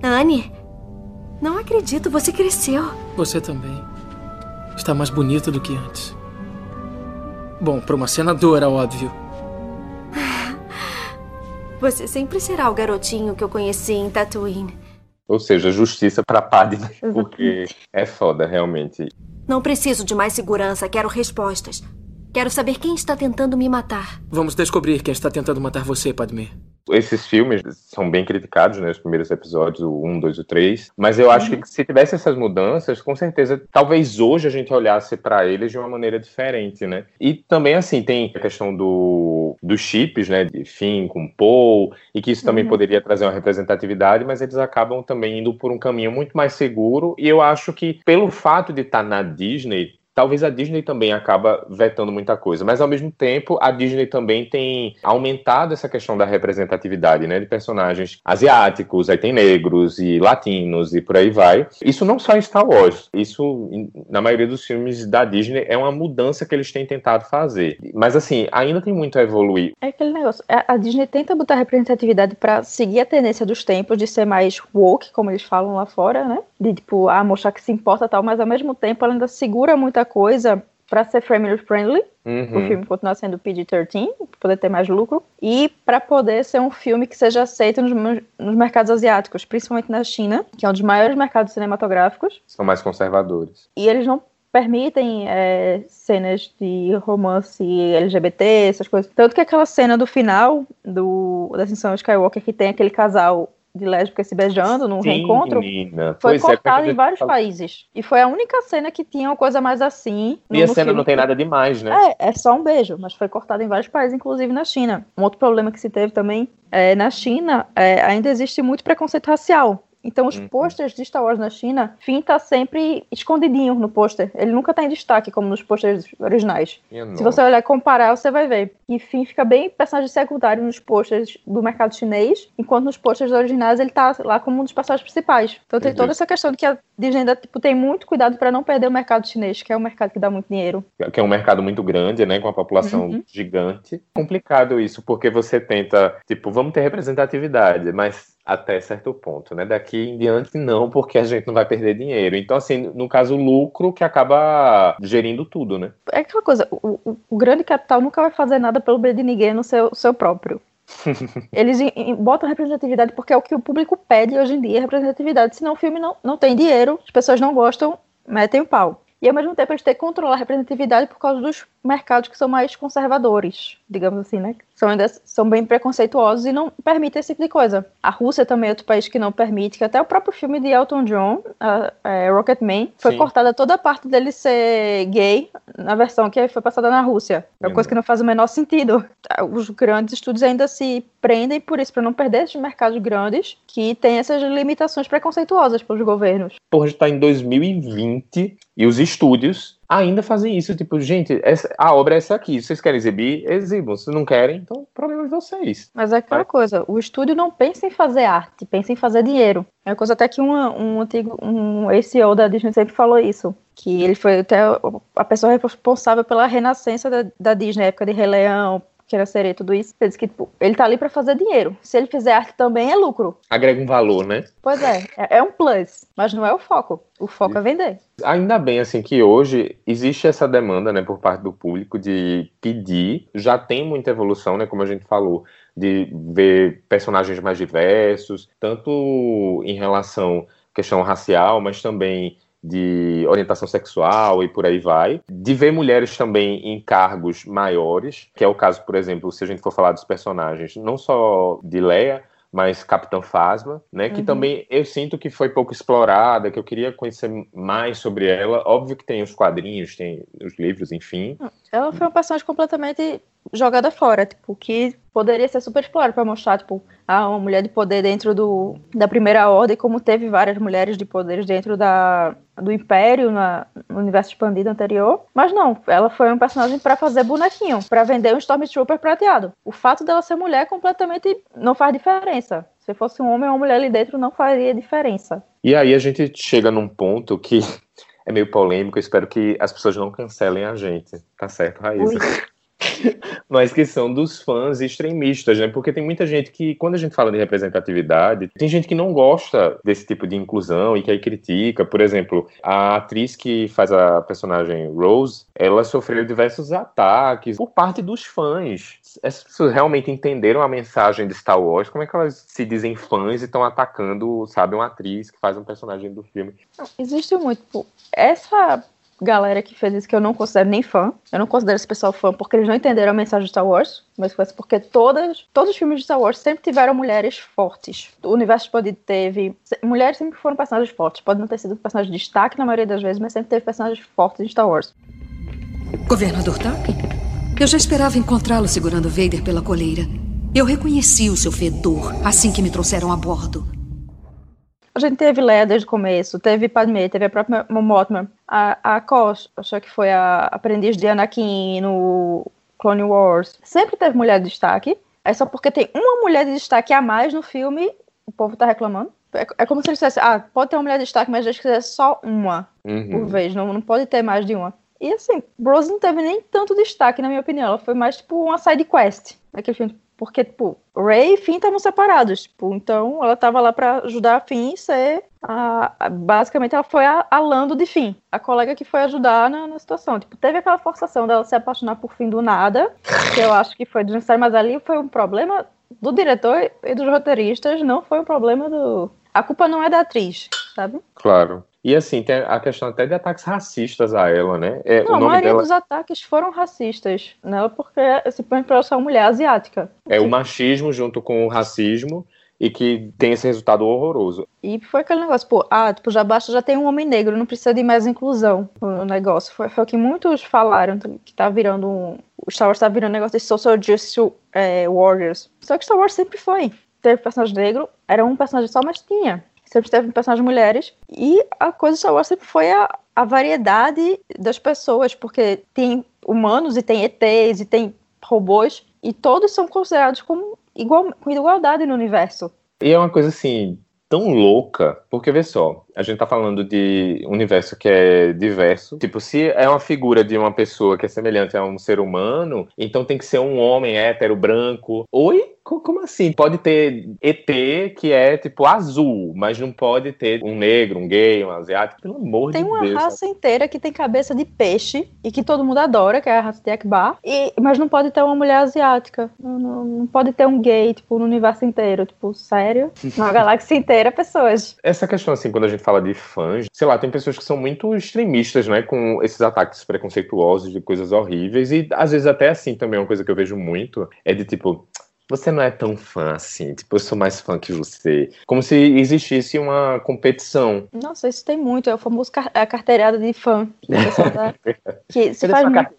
Anne, não acredito, você cresceu. Você também. Está mais bonita do que antes. Bom, para uma senadora, óbvio. Você sempre será o garotinho que eu conheci em Tatooine. Ou seja, justiça para Padme, porque é foda, realmente. Não preciso de mais segurança, quero respostas. Quero saber quem está tentando me matar. Vamos descobrir quem está tentando matar você, Padmé. Esses filmes são bem criticados, né? Os primeiros episódios, o 1, 2 e o 3. Mas eu acho que se tivesse essas mudanças, com certeza, talvez hoje a gente olhasse para eles de uma maneira diferente, né? E também, assim, tem a questão do, dos chips, né? De Finn com Paul, e que isso também Uhum. poderia trazer uma representatividade, mas eles acabam também indo por um caminho muito mais seguro. E eu acho que, pelo fato de estar na Disney, talvez a Disney também acaba vetando muita coisa, mas ao mesmo tempo a Disney também tem aumentado essa questão da representatividade, né, de personagens asiáticos, aí tem negros e latinos e por aí vai. Isso não só em Star Wars, isso na maioria dos filmes da Disney é uma mudança que eles têm tentado fazer. Mas assim, ainda tem muito a evoluir. É aquele negócio. A Disney tenta botar representatividade para seguir a tendência dos tempos de ser mais woke, como eles falam lá fora, né? De tipo, ah, mostrar que se importa tal, mas ao mesmo tempo ela ainda segura muita coisa para ser family friendly, Uhum. o filme continuar sendo PG-13, para poder ter mais lucro, e para poder ser um filme que seja aceito nos, nos mercados asiáticos, principalmente na China, que é um dos maiores mercados cinematográficos, São mais conservadores. e eles não permitem é, cenas de romance LGBT, essas coisas. Tanto que aquela cena do final do, da Ascensão Skywalker que tem aquele casal de lésbicas se beijando num Sim, reencontro, menina. foi Pois é, como é cortado em vários fala? países. E foi a única cena que tinha uma coisa mais assim. no- E a no cena filme. não tem nada demais, né? É, é só um beijo, mas foi cortado em vários países, inclusive na China. Um outro problema que se teve também é na China é, ainda existe muito preconceito racial. Então, os Uhum. posters de Star Wars na China, Finn tá sempre escondidinho no pôster. Ele nunca tá em destaque, como nos posters originais. Minha Se você olhar e comparar, você vai ver que Finn fica bem personagem secundário nos posters do mercado chinês, enquanto nos posters originais ele tá lá como um dos personagens principais. Então tem toda essa questão de que a Disney ainda tipo, tem muito cuidado para não perder o mercado chinês, que é um mercado que dá muito dinheiro. que é um mercado muito grande, né, com a população Uhum. gigante. Complicado isso, porque você tenta, tipo, vamos ter representatividade, mas até certo ponto, né? Daqui em diante não, porque a gente não vai perder dinheiro. Então, assim, no caso, o lucro que acaba gerindo tudo, né? É aquela coisa, o, o- grande capital nunca vai fazer nada pelo bem de ninguém no seu, seu próprio. *laughs* Eles botam representatividade porque é o que o público pede hoje em dia, representatividade. Senão o filme não, não tem dinheiro, as pessoas não gostam, metem o pau. E ao mesmo tempo eles têm que controlar a representatividade por causa dos mercados que são mais conservadores, digamos assim, né? São, ainda, são bem preconceituosos e não permitem esse tipo de coisa. A Rússia também é outro país que não permite, que até o próprio filme de Elton John, a- é, Rocketman, foi Sim. cortada toda a parte dele ser gay na versão que foi passada na Rússia. É uma coisa que não faz o menor sentido. Os grandes estúdios ainda se prendem por isso, para não perder esses mercados grandes que têm essas limitações preconceituosas pelos governos. Porra, a gente tá em 2020 e os estúdios ainda fazem isso. Tipo, gente, essa- a obra é essa aqui. Vocês querem exibir? Exibam. Se não querem, então problema de vocês. Mas é aquela Vai. coisa, o estúdio não pensa em fazer arte, pensa em fazer dinheiro. É uma coisa até que uma- um antigo, um ex-CEO da Disney sempre falou isso. Que ele foi até a pessoa responsável pela renascença da, da Disney, época de Rei Leão, Pequena Sereia, tudo isso. Ele disse que tipo, ele tá ali pra fazer dinheiro. Se ele fizer arte também é lucro. Agrega um valor, né? Pois é, é, é um plus, mas não é o foco. O foco é vender. Ainda bem assim que hoje existe essa demanda, né, por parte do público de pedir. Já tem muita evolução, né, como a gente falou, de ver personagens mais diversos, tanto em relação à questão racial, mas também de orientação sexual e por aí vai. De ver mulheres também em cargos maiores, que é o caso, por exemplo, se a gente for falar dos personagens, não só de Leia, mas Capitã Phasma, né? Que Uhum. também eu sinto que foi pouco explorada, que eu queria conhecer mais sobre ela. Óbvio que tem os quadrinhos, tem os livros, enfim. Ela foi uma personagem completamente jogada fora, tipo, que poderia ser super explorada pra mostrar, tipo, ah, uma mulher de poder dentro do, da primeira ordem, como teve várias mulheres de poderes dentro da, do Império, na, no universo expandido anterior. Mas não, ela foi um personagem pra fazer bonequinho, pra vender um Stormtrooper prateado. O fato dela ser mulher completamente não faz diferença. Se fosse um homem ou uma mulher ali dentro, não faria diferença. E aí a gente chega num ponto que *laughs* é meio polêmico, espero que as pessoas não cancelem a gente. Tá certo, Raíssa? Ui. *laughs* Mas que são dos fãs extremistas, né? Porque tem muita gente que, quando a gente fala de representatividade, tem gente que não gosta desse tipo de inclusão e que aí critica. Por exemplo, a atriz que faz a personagem Rose, ela sofreu diversos ataques por parte dos fãs. Essas pessoas realmente entenderam a mensagem de Star Wars? Como é que elas se dizem fãs e estão atacando, sabe, uma atriz que faz um personagem do filme? Existe muito. Essa galera que fez isso, que eu não considero nem fã, eu não considero esse pessoal fã porque eles não entenderam a mensagem de Star Wars, mas foi porque todas, todos os filmes de Star Wars sempre tiveram mulheres fortes. O universo expandido teve. Mulheres sempre foram personagens fortes. Pode não ter sido personagem de destaque na maioria das vezes, mas sempre teve personagens fortes em Star Wars. Governador Tarkin? Eu já esperava encontrá-lo segurando Vader pela coleira. Eu reconheci o seu fedor assim que me trouxeram a bordo. A gente teve Leia desde o começo, teve Padmé, teve a própria Mon Mothma. A, a Kosh, acho que foi a aprendiz de Anakin no Clone Wars, sempre teve mulher de destaque. É só porque tem uma mulher de destaque a mais no filme, o povo tá reclamando. É, é como se eles dissessem, ah, pode ter uma mulher de destaque, mas que seja só uma Uhum. por vez, não, não pode ter mais de uma. E assim, Rose não teve nem tanto destaque, na minha opinião. Ela foi mais, tipo, uma side quest naquele filme. Porque, tipo, Ray e Finn estavam separados, tipo, então ela tava lá pra ajudar a Finn ser a, a- basicamente ela foi a, a Lando de Finn, a colega que foi ajudar na, na situação. Tipo, teve aquela forçação dela se apaixonar por Finn do nada, que eu acho que foi desnecessário, mas ali foi um problema do diretor e dos roteiristas, não foi um problema do. A culpa não é da atriz, sabe? Claro. E assim, tem a questão até de ataques racistas a ela, né? É, Não, o a nome maioria dela dos ataques foram racistas nela, porque simplesmente por ela ser uma mulher asiática. é o machismo junto com o racismo e que tem esse resultado horroroso. E foi aquele negócio, pô, ah, tipo, já basta, já tem um homem negro, não precisa de mais inclusão no negócio. Foi, foi o que muitos falaram, que tá virando um. O Star Wars tá virando um negócio de social justice é, warriors. Só que Star Wars sempre foi. Teve personagem negro, era um personagem só, mas tinha. Sempre teve personagens mulheres. E a coisa Wars sempre foi a, a variedade das pessoas, porque tem humanos e tem ETs e tem robôs, e todos são considerados como igual, com igualdade no universo. E é uma coisa assim, tão louca, porque vê só, a gente tá falando de universo que é diverso. Tipo, se é uma figura de uma pessoa que é semelhante a um ser humano, então tem que ser um homem hétero, branco. Oi? Co- Como assim? Pode ter ET que é tipo azul, mas não pode ter um negro, um gay, um asiático. Pelo amor Tem de uma Deus. raça inteira que tem cabeça de peixe e que todo mundo adora, que é a raça de Akbar, e, mas não pode ter uma mulher asiática. Não, não- não pode ter um gay, tipo, no universo inteiro. Tipo, sério? Na *laughs* galáxia inteira, pessoas. Essa questão, assim, quando a gente fala de fãs, sei lá, tem pessoas que são muito extremistas, né, com esses ataques preconceituosos de coisas horríveis, e às vezes até assim também, uma coisa que eu vejo muito, é de tipo, você não é tão fã assim, tipo, eu sou mais fã que você. Como se existisse uma competição. Nossa, isso tem muito. É o famoso car a carteirada de fã. *laughs* Que, dá- que se faz muito.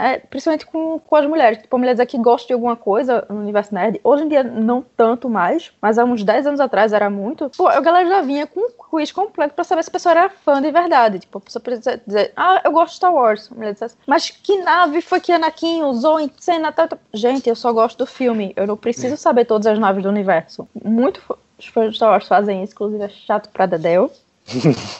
É, principalmente com, com as mulheres. Tipo, mulheres aqui gostam de alguma coisa no universo nerd. Hoje em dia, não tanto mais, mas há uns 10 anos atrás era muito. Pô, a galera já vinha com um quiz completo pra saber se a pessoa era fã de verdade. Tipo, a pessoa precisa dizer, ah, eu gosto de Star Wars. A mulher dissesse, mas que nave foi que Anakin usou em cena? Tal, tal?" Gente, eu só gosto do filme. Eu não preciso saber todas as naves do universo. Muito os fãs de Star Wars fazem isso, inclusive é chato pra Dedéu.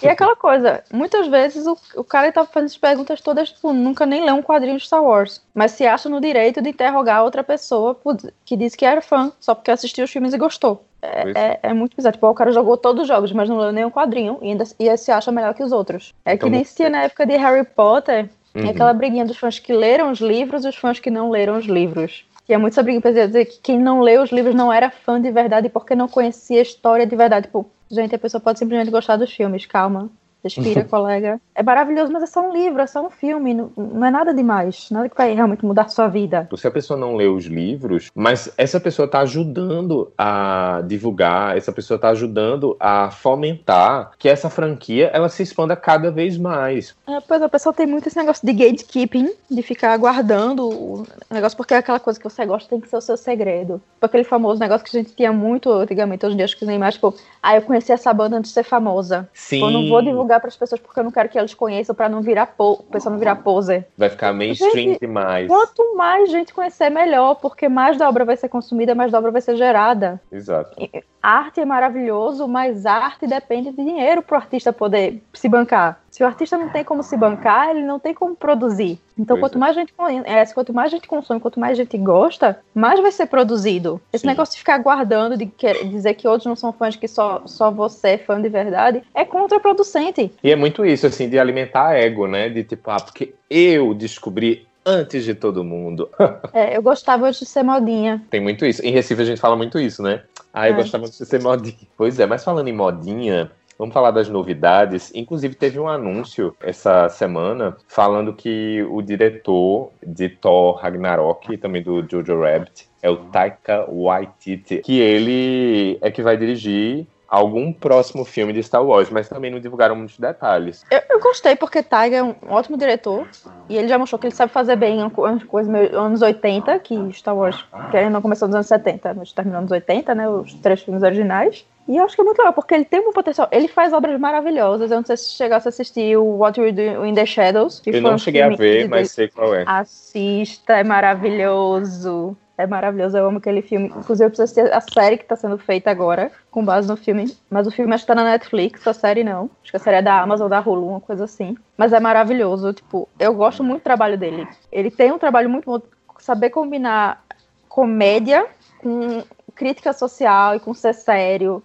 E é aquela coisa, muitas vezes o, o cara tá fazendo as perguntas todas, tipo, nunca nem leu um quadrinho de Star Wars. Mas se acha no direito de interrogar outra pessoa que disse que era fã, só porque assistiu os filmes e gostou. É, é, é muito bizarro. Tipo, o cara jogou todos os jogos, mas não leu nenhum quadrinho e ainda e se acha melhor que os outros. É Então que nem se tinha na época de Harry Potter, Uhum. aquela briguinha dos fãs que leram os livros e os fãs que não leram os livros. Tinha muito essa briga pra dizer que quem não leu os livros não era fã de verdade porque não conhecia a história de verdade. Tipo, gente, a pessoa pode simplesmente gostar dos filmes, calma. Respira, *laughs* colega. É maravilhoso, mas é só um livro, é só um filme. Não, não é nada demais. Nada que vai realmente mudar a sua vida. Se a pessoa não lê os livros, mas essa pessoa está ajudando a divulgar, essa pessoa está ajudando a fomentar que essa franquia ela se expanda cada vez mais. É, pois a pessoa tem muito esse negócio de gatekeeping, de ficar guardando o negócio, porque é aquela coisa que você gosta tem que ser o seu segredo. Tipo aquele famoso negócio que a gente tinha muito antigamente, hoje em dia acho que nem mais, tipo, ah, eu conheci essa banda antes de ser famosa. Sim. Tipo, eu não vou divulgar pras pessoas porque eu não quero que eles conheçam pra não virar po o pessoal não virar poser. Vai ficar mainstream Gente, demais. Quanto mais gente conhecer, melhor, porque mais da obra vai ser consumida, mais da obra vai ser gerada. Exato. Arte é maravilhoso, mas arte depende de dinheiro pro artista poder se bancar. Se o artista não tem como se bancar, ele não tem como produzir. Então, Pois quanto é. mais gente conhece, quanto mais gente consome, quanto mais gente gosta, mais vai ser produzido. Esse Sim. negócio de ficar guardando, de querer dizer que outros não são fãs, que só, só você é fã de verdade, é contraproducente. E é muito isso, assim, de alimentar ego, né? De tipo, ah, porque eu descobri antes de todo mundo. *laughs* É, eu gostava antes de ser modinha. Tem muito isso. Em Recife a gente fala muito isso, né? Ah, eu É. gostava de ser modinha. Pois é, mas falando em modinha, vamos falar das novidades. Inclusive, teve um anúncio essa semana falando que o diretor de Thor Ragnarok e também do Jojo Rabbit é o Taika Waititi, que ele é que vai dirigir algum próximo filme de Star Wars, mas também não divulgaram muitos detalhes. Eu, eu gostei porque Taiga é um ótimo diretor e ele já mostrou que ele sabe fazer bem uma co- uma coisa meio anos 80, que Star Wars, que ele não começou nos anos 70, mas terminou nos 80, né, os três filmes originais. E eu acho que é muito legal, porque ele tem um potencial. Ele faz obras maravilhosas. Eu não sei se chegasse a assistir o What We Do in the Shadows. que Eu não um cheguei a ver, de mas sei qual é. Assista, é maravilhoso. É maravilhoso, eu amo aquele filme. Inclusive, eu preciso assistir a série que tá sendo feita agora, com base no filme. Mas o filme acho que tá na Netflix, a série não. Acho que a série é da Amazon, da Hulu, uma coisa assim. Mas é maravilhoso, tipo, eu gosto muito do trabalho dele. Ele tem um trabalho muito bom, saber combinar comédia com crítica social e com ser sério.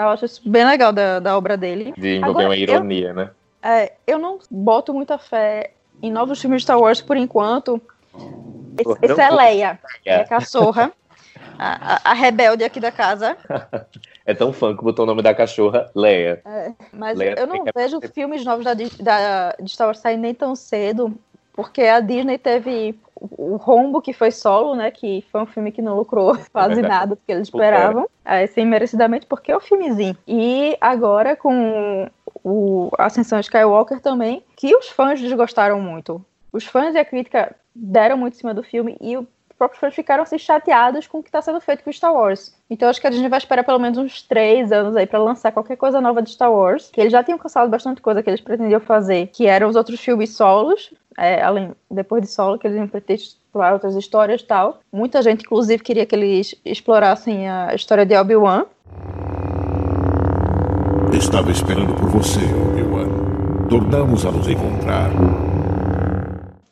Tá? Eu acho isso bem legal da, da obra dele. De envolver Agora, uma eu- ironia, né? É, eu não boto muita fé em novos filmes de Star Wars por enquanto. Esse, esse é Leia, é a cachorra, a, a- rebelde aqui da casa. *laughs* É tão fã que botou o nome da cachorra Leia. É, mas Leia eu não é- vejo filmes novos da, da, de Star Wars saindo nem tão cedo, porque a Disney teve o Rombo, que foi solo, né? Que foi um filme que não lucrou *laughs* quase verdade. nada do que eles esperavam. É, assim, merecidamente, porque é o filmezinho. E agora com o Ascensão Skywalker também, que os fãs desgostaram muito. Os fãs e a crítica deram muito em cima do filme e os próprios fãs ficaram assim, chateados com o que está sendo feito com Star Wars. Então acho que a Disney vai esperar pelo menos uns três anos aí para lançar qualquer coisa nova de Star Wars. Que eles já tinham cansado bastante coisa que eles pretendiam fazer, que eram os outros filmes solos, é, além depois de solo, que eles iam explorar outras histórias e tal. Muita gente, inclusive, queria que eles explorassem a história de Obi-Wan. Estava esperando por você, Obi-Wan. Tornamos a nos encontrar.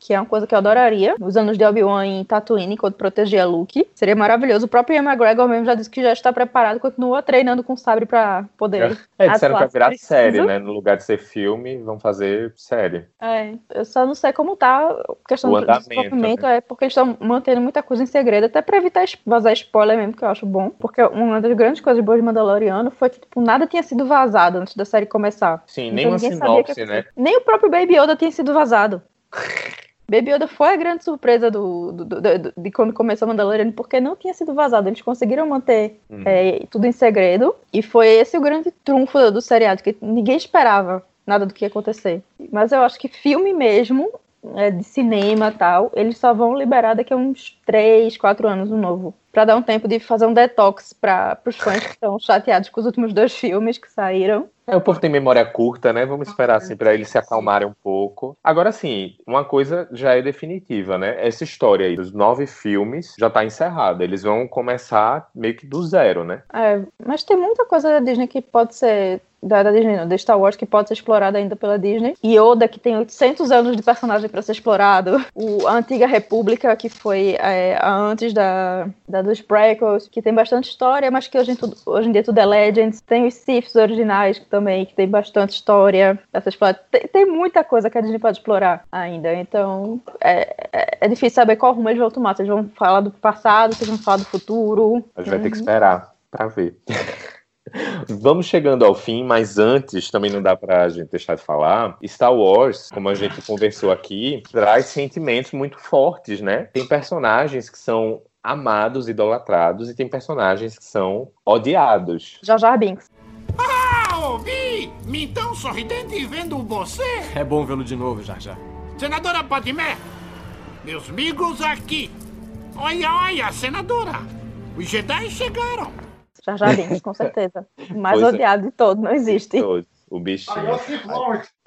Que é uma coisa que eu adoraria. Os anos de Obi-Wan em Tatooine, quando protegia Luke. Seria maravilhoso. O próprio Ian McGregor mesmo já disse que já está preparado, continua treinando com sabre pra poder. É, disseram que vai virar preciso. série, né? No lugar de ser filme, vão fazer série. É, eu só não sei como tá a questão do desenvolvimento, né? é porque eles estão mantendo muita coisa em segredo, até pra evitar vazar spoiler mesmo, que eu acho bom. Porque uma das grandes coisas boas de Mandaloriano foi que, tipo, nada tinha sido vazado antes da série começar. Sim, Então nem uma sinopse, né? Nem o próprio Baby Yoda tinha sido vazado. *laughs* Baby Yoda foi a grande surpresa do, do- do- do- de quando começou Mandalorian, porque não tinha sido vazado. Eles conseguiram manter Hum. é, tudo em segredo. E foi esse o grande trunfo do, do seriado, que ninguém esperava nada do que ia acontecer. Mas eu acho que filme mesmo, é, de cinema e tal, eles só vão liberar daqui a uns 3, 4 anos um novo. Pra dar um tempo de fazer um detox para os fãs que estão chateados com os últimos dois filmes que saíram. É, o povo tem memória curta, né? Vamos esperar assim para eles se acalmarem um pouco. Agora sim, uma coisa já é definitiva, né? Essa história aí dos nove filmes já tá encerrada. Eles vão começar meio que do zero, né? É, mas tem muita coisa da Disney que pode ser. Da, da Disney, não, da Star Wars que pode ser explorada ainda pela Disney. Yoda, que tem 800 anos de personagem para ser explorado. O, a Antiga República, que foi é, a antes da, da dos prequels, que tem bastante história, mas que hoje em, tudo, hoje em dia tudo é Legends. Tem os Siths originais que também, que tem bastante história. pra ser explorada. Tem, tem muita coisa que a Disney pode explorar ainda. Então, é, é, é difícil saber qual rumo eles vão tomar. Eles vão falar do passado, eles vão falar do futuro. A gente vai ter que esperar para ver. *laughs* Vamos chegando ao fim, mas antes também não dá pra gente deixar de falar. Star Wars, como a gente conversou aqui, traz sentimentos muito fortes, né? Tem personagens que são amados, idolatrados, e tem personagens que são odiados. Jar Jar Binks. Ah, ouvi! Me tão sorridente vendo você! É bom vê-lo de novo, já já. Senadora Padmé! Meus amigos aqui! Olha, olha, senadora! Os Jedi chegaram! Jar Jar Binks, com *laughs* certeza. O mais Pois é. odiado de todos, não existe. Todos, O bichinho.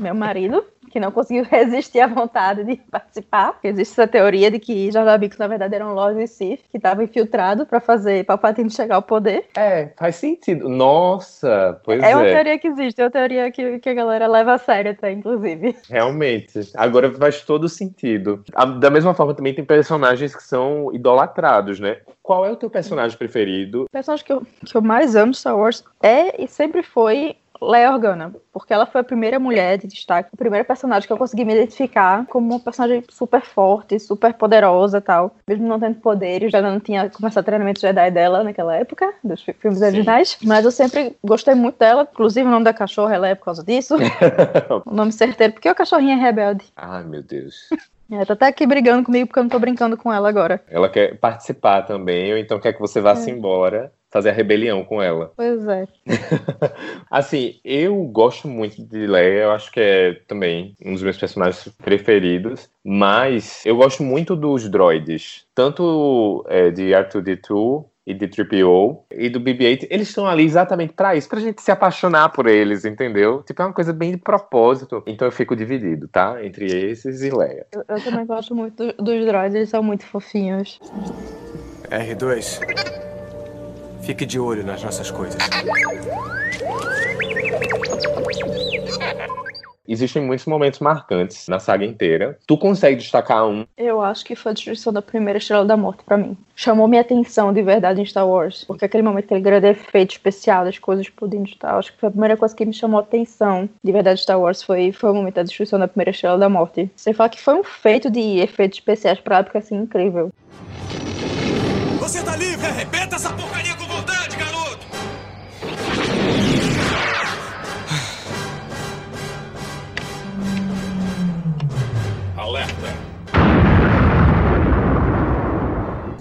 Meu marido, que não conseguiu *laughs* resistir à vontade de participar. Existe essa teoria de que Jar Binks, na verdade, era um Lord Sith, que estava infiltrado para fazer Palpatine chegar ao poder. É, faz sentido. Nossa, pois É é. uma teoria que existe, é uma teoria que, que a galera leva a sério até, inclusive. Realmente. Agora faz todo sentido. Da mesma forma, também tem personagens que são idolatrados, né? Qual é o teu personagem preferido? O personagem que eu, que eu mais amo Star Wars é e sempre foi Leia Organa, porque ela foi a primeira mulher de destaque, a primeira personagem que eu consegui me identificar como uma personagem super forte, super poderosa e tal. Mesmo não tendo poderes, já não tinha começado treinamento Jedi dela naquela época, dos fi- filmes originais, mas eu sempre gostei muito dela, inclusive o nome da cachorra é Leia por causa disso. *laughs* o nome certeiro, porque o cachorrinho é rebelde. Ai, meu Deus. *laughs* É, tá até aqui brigando comigo porque eu não tô brincando com ela agora. Ela quer participar também, ou então quer que você vá-se É. embora, fazer a rebelião com ela. Pois é. *laughs* Assim, eu gosto muito de Leia, eu acho que é também um dos meus personagens preferidos, mas eu gosto muito dos droids, tanto é, de R2-D2 e de Triple O e do BB-8, eles estão ali exatamente pra isso, pra gente se apaixonar por eles, entendeu? Tipo, é uma coisa bem de propósito. Então eu fico dividido, tá? Entre esses e Leia. Eu, eu também gosto muito do- dos droids, eles são muito fofinhos. R2, fique de olho nas nossas coisas. Existem muitos momentos marcantes na saga inteira. Tu consegue destacar um? Eu acho que foi a destruição da primeira Estrela da Morte pra mim. Chamou minha atenção de verdade em Star Wars. Porque aquele momento, aquele grande efeito especial das coisas explodindo e tal, acho que foi a primeira coisa que me chamou a atenção de verdade em Star Wars foi, foi o momento da destruição da primeira Estrela da Morte. Você fala que foi um feito de efeitos especiais pra época assim incrível. Você tá livre! Arrebenta essa porcaria Alerta.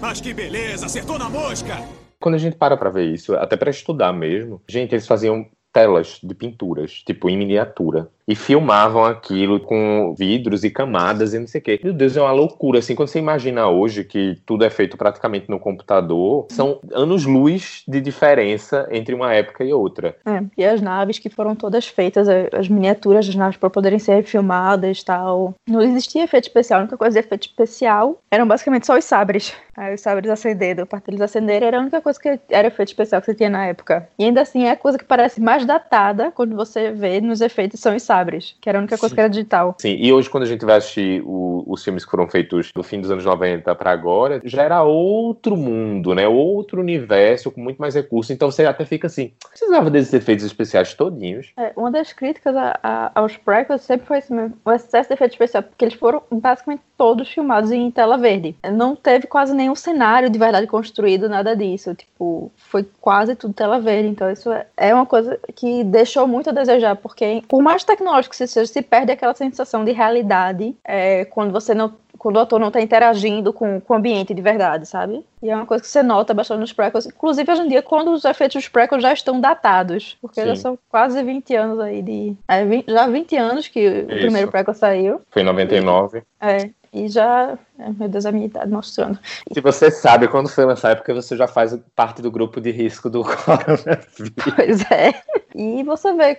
Mas que beleza! Acertou na mosca! Quando a gente para pra ver isso, até pra estudar mesmo, gente, eles faziam telas de pinturas, tipo em miniatura, e filmavam aquilo com vidros e camadas e não sei o quê. Meu Deus, é uma loucura, assim, quando você imagina hoje que tudo é feito praticamente no computador, são anos-luz de diferença entre uma época e outra. É, e as naves que foram todas feitas, as miniaturas das naves para poderem ser filmadas e tal. Não existia efeito especial, a única coisa de efeito especial eram basicamente só os sabres. Aí os sabres acendendo, a parte deles acenderem era a única coisa que era efeito especial que você tinha na época. E ainda assim é a coisa que parece mais datada quando você vê nos efeitos são os sabres, que era a única coisa que era digital. Sim, e hoje quando a gente vai assistir o- os filmes que foram feitos do fim dos anos 90 para agora, já era outro mundo, né? Outro universo com muito mais recursos. Então você até fica assim, precisava desses efeitos especiais todinhos. É, uma das críticas a- a- aos prequels sempre foi isso mesmo, o excesso de efeito especial, porque eles foram basicamente todos filmados em tela verde. Não teve quase nenhum cenário de verdade construído, nada disso. Tipo, foi quase tudo tela verde. Então isso é- é uma coisa que deixou muito a desejar, porque por mais tecnológico que seja, se perde aquela sensação de realidade é, quando você não quando o ator não está interagindo com, com o ambiente de verdade, sabe? E é uma coisa que você nota bastante nos prequels. Inclusive, hoje em dia, quando os efeitos dos prequels já estão datados. Porque Sim. já são quase 20 anos aí de... É, vin- já 20 anos que o Isso. primeiro prequel saiu. Foi em 99. É, e já... é, meu Deus, a minha idade mostrando. Se você sabe quando foi lançar, é porque você já faz parte do grupo de risco do *laughs* coronavírus. Pois é. E você vê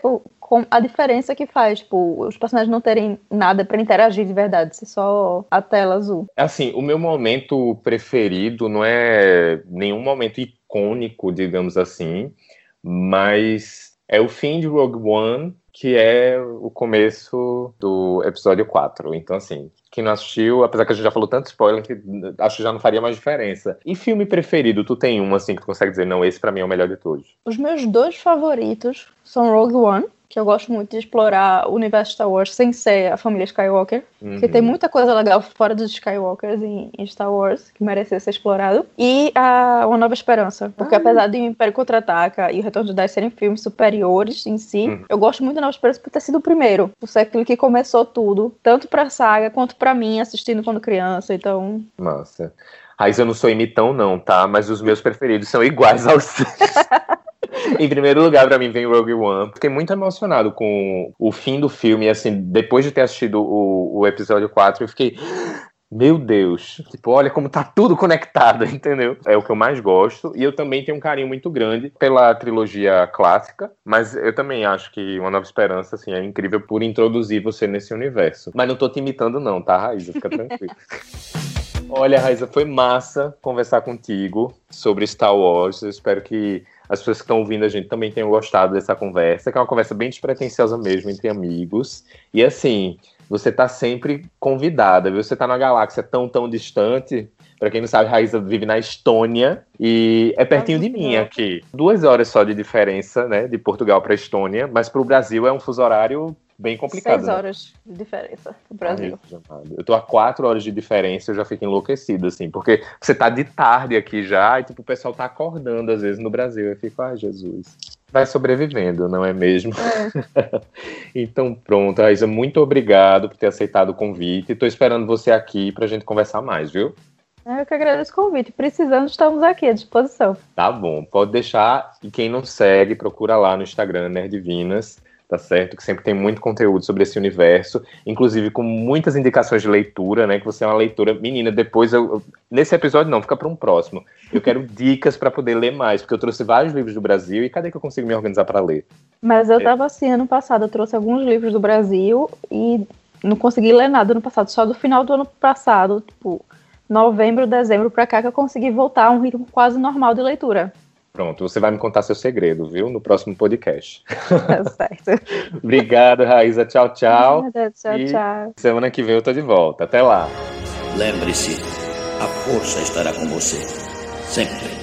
com, a diferença que faz, tipo, os personagens não terem nada pra interagir de verdade, ser só a tela azul. Assim, o meu momento preferido não é nenhum momento icônico, digamos assim, mas é o fim de Rogue One, que é o começo do episódio 4. Então, assim, quem não assistiu, apesar que a gente já falou tanto spoiler que acho que já não faria mais diferença. E filme preferido, tu tem um assim que tu consegue dizer, não, esse pra mim é o melhor de todos. Os meus dois favoritos são Rogue One, que eu gosto muito de explorar o universo Star Wars sem ser a família Skywalker. Porque Uhum. tem muita coisa legal fora dos Skywalkers em, em Star Wars que merecia ser explorado. E a Uma Nova Esperança. Porque apesar de o Império Contra-Ataca e o Retorno de Jedi serem filmes superiores em si, Uhum. eu gosto muito da Nova Esperança por ter sido o primeiro. Por ser aquilo que começou tudo. Tanto pra saga quanto pra mim, assistindo quando criança. Então, Massa. Raiz, eu não sou imitão, não, tá? Mas os meus preferidos são iguais aos seus. *laughs* em primeiro lugar, pra mim, vem Rogue One. Fiquei muito emocionado com o fim do filme. Assim, depois de ter assistido o, o episódio 4, eu fiquei. Meu Deus, tipo, olha como tá tudo conectado, *laughs* entendeu? É o que eu mais gosto. E eu também tenho um carinho muito grande pela trilogia clássica, mas eu também acho que Uma Nova Esperança, assim, é incrível por introduzir você nesse universo. Mas não tô te imitando, não, tá, Raíza? Fica tranquilo. *laughs* Olha, Raíza, foi massa conversar contigo sobre Star Wars. Eu espero que as pessoas que estão ouvindo a gente também tenham gostado dessa conversa, que é uma conversa bem despretensiosa mesmo, entre amigos. E assim, você tá sempre convidada, viu? Você tá numa galáxia tão, tão distante. Pra quem não sabe, Raíza vive na Estônia e é pertinho de mim aqui. Duas horas só de diferença, né? De Portugal pra Estônia, mas pro Brasil é um fuso horário bem complicado. seis né? horas de diferença do Brasil. Ai. Eu tô a quatro horas de diferença, eu já fico enlouquecido, assim, porque você tá de tarde aqui já, e tipo, o pessoal tá acordando às vezes no Brasil. Eu fico, ai, Jesus. Vai sobrevivendo, não é mesmo? *laughs* então, pronto, Raíssa, muito obrigado por ter aceitado o convite. Tô esperando você aqui pra gente conversar mais, viu? Eu que agradeço o convite. Precisando, estamos aqui à disposição. Tá bom, pode deixar. E quem não segue, procura lá no Instagram, Nerdivinas. Tá certo? Que sempre tem muito conteúdo sobre esse universo, inclusive com muitas indicações de leitura, né? Que você é uma leitora menina. Depois eu, nesse episódio não, fica para um próximo. Eu quero *laughs* dicas para poder ler mais, porque eu trouxe vários livros do Brasil e cadê que eu consigo me organizar para ler? Mas eu É. tava assim, ano passado eu trouxe alguns livros do Brasil e não consegui ler nada ano passado, só do final do ano passado, tipo, novembro, dezembro pra cá que eu consegui voltar a um ritmo quase normal de leitura. Pronto, você vai me contar seu segredo, viu? No próximo podcast. *laughs* Tá certo. Obrigado, Raíza. Tchau, tchau. Tchau, E tchau. Semana que vem eu tô de volta. Até lá. Lembre-se, a força estará com você. Sempre.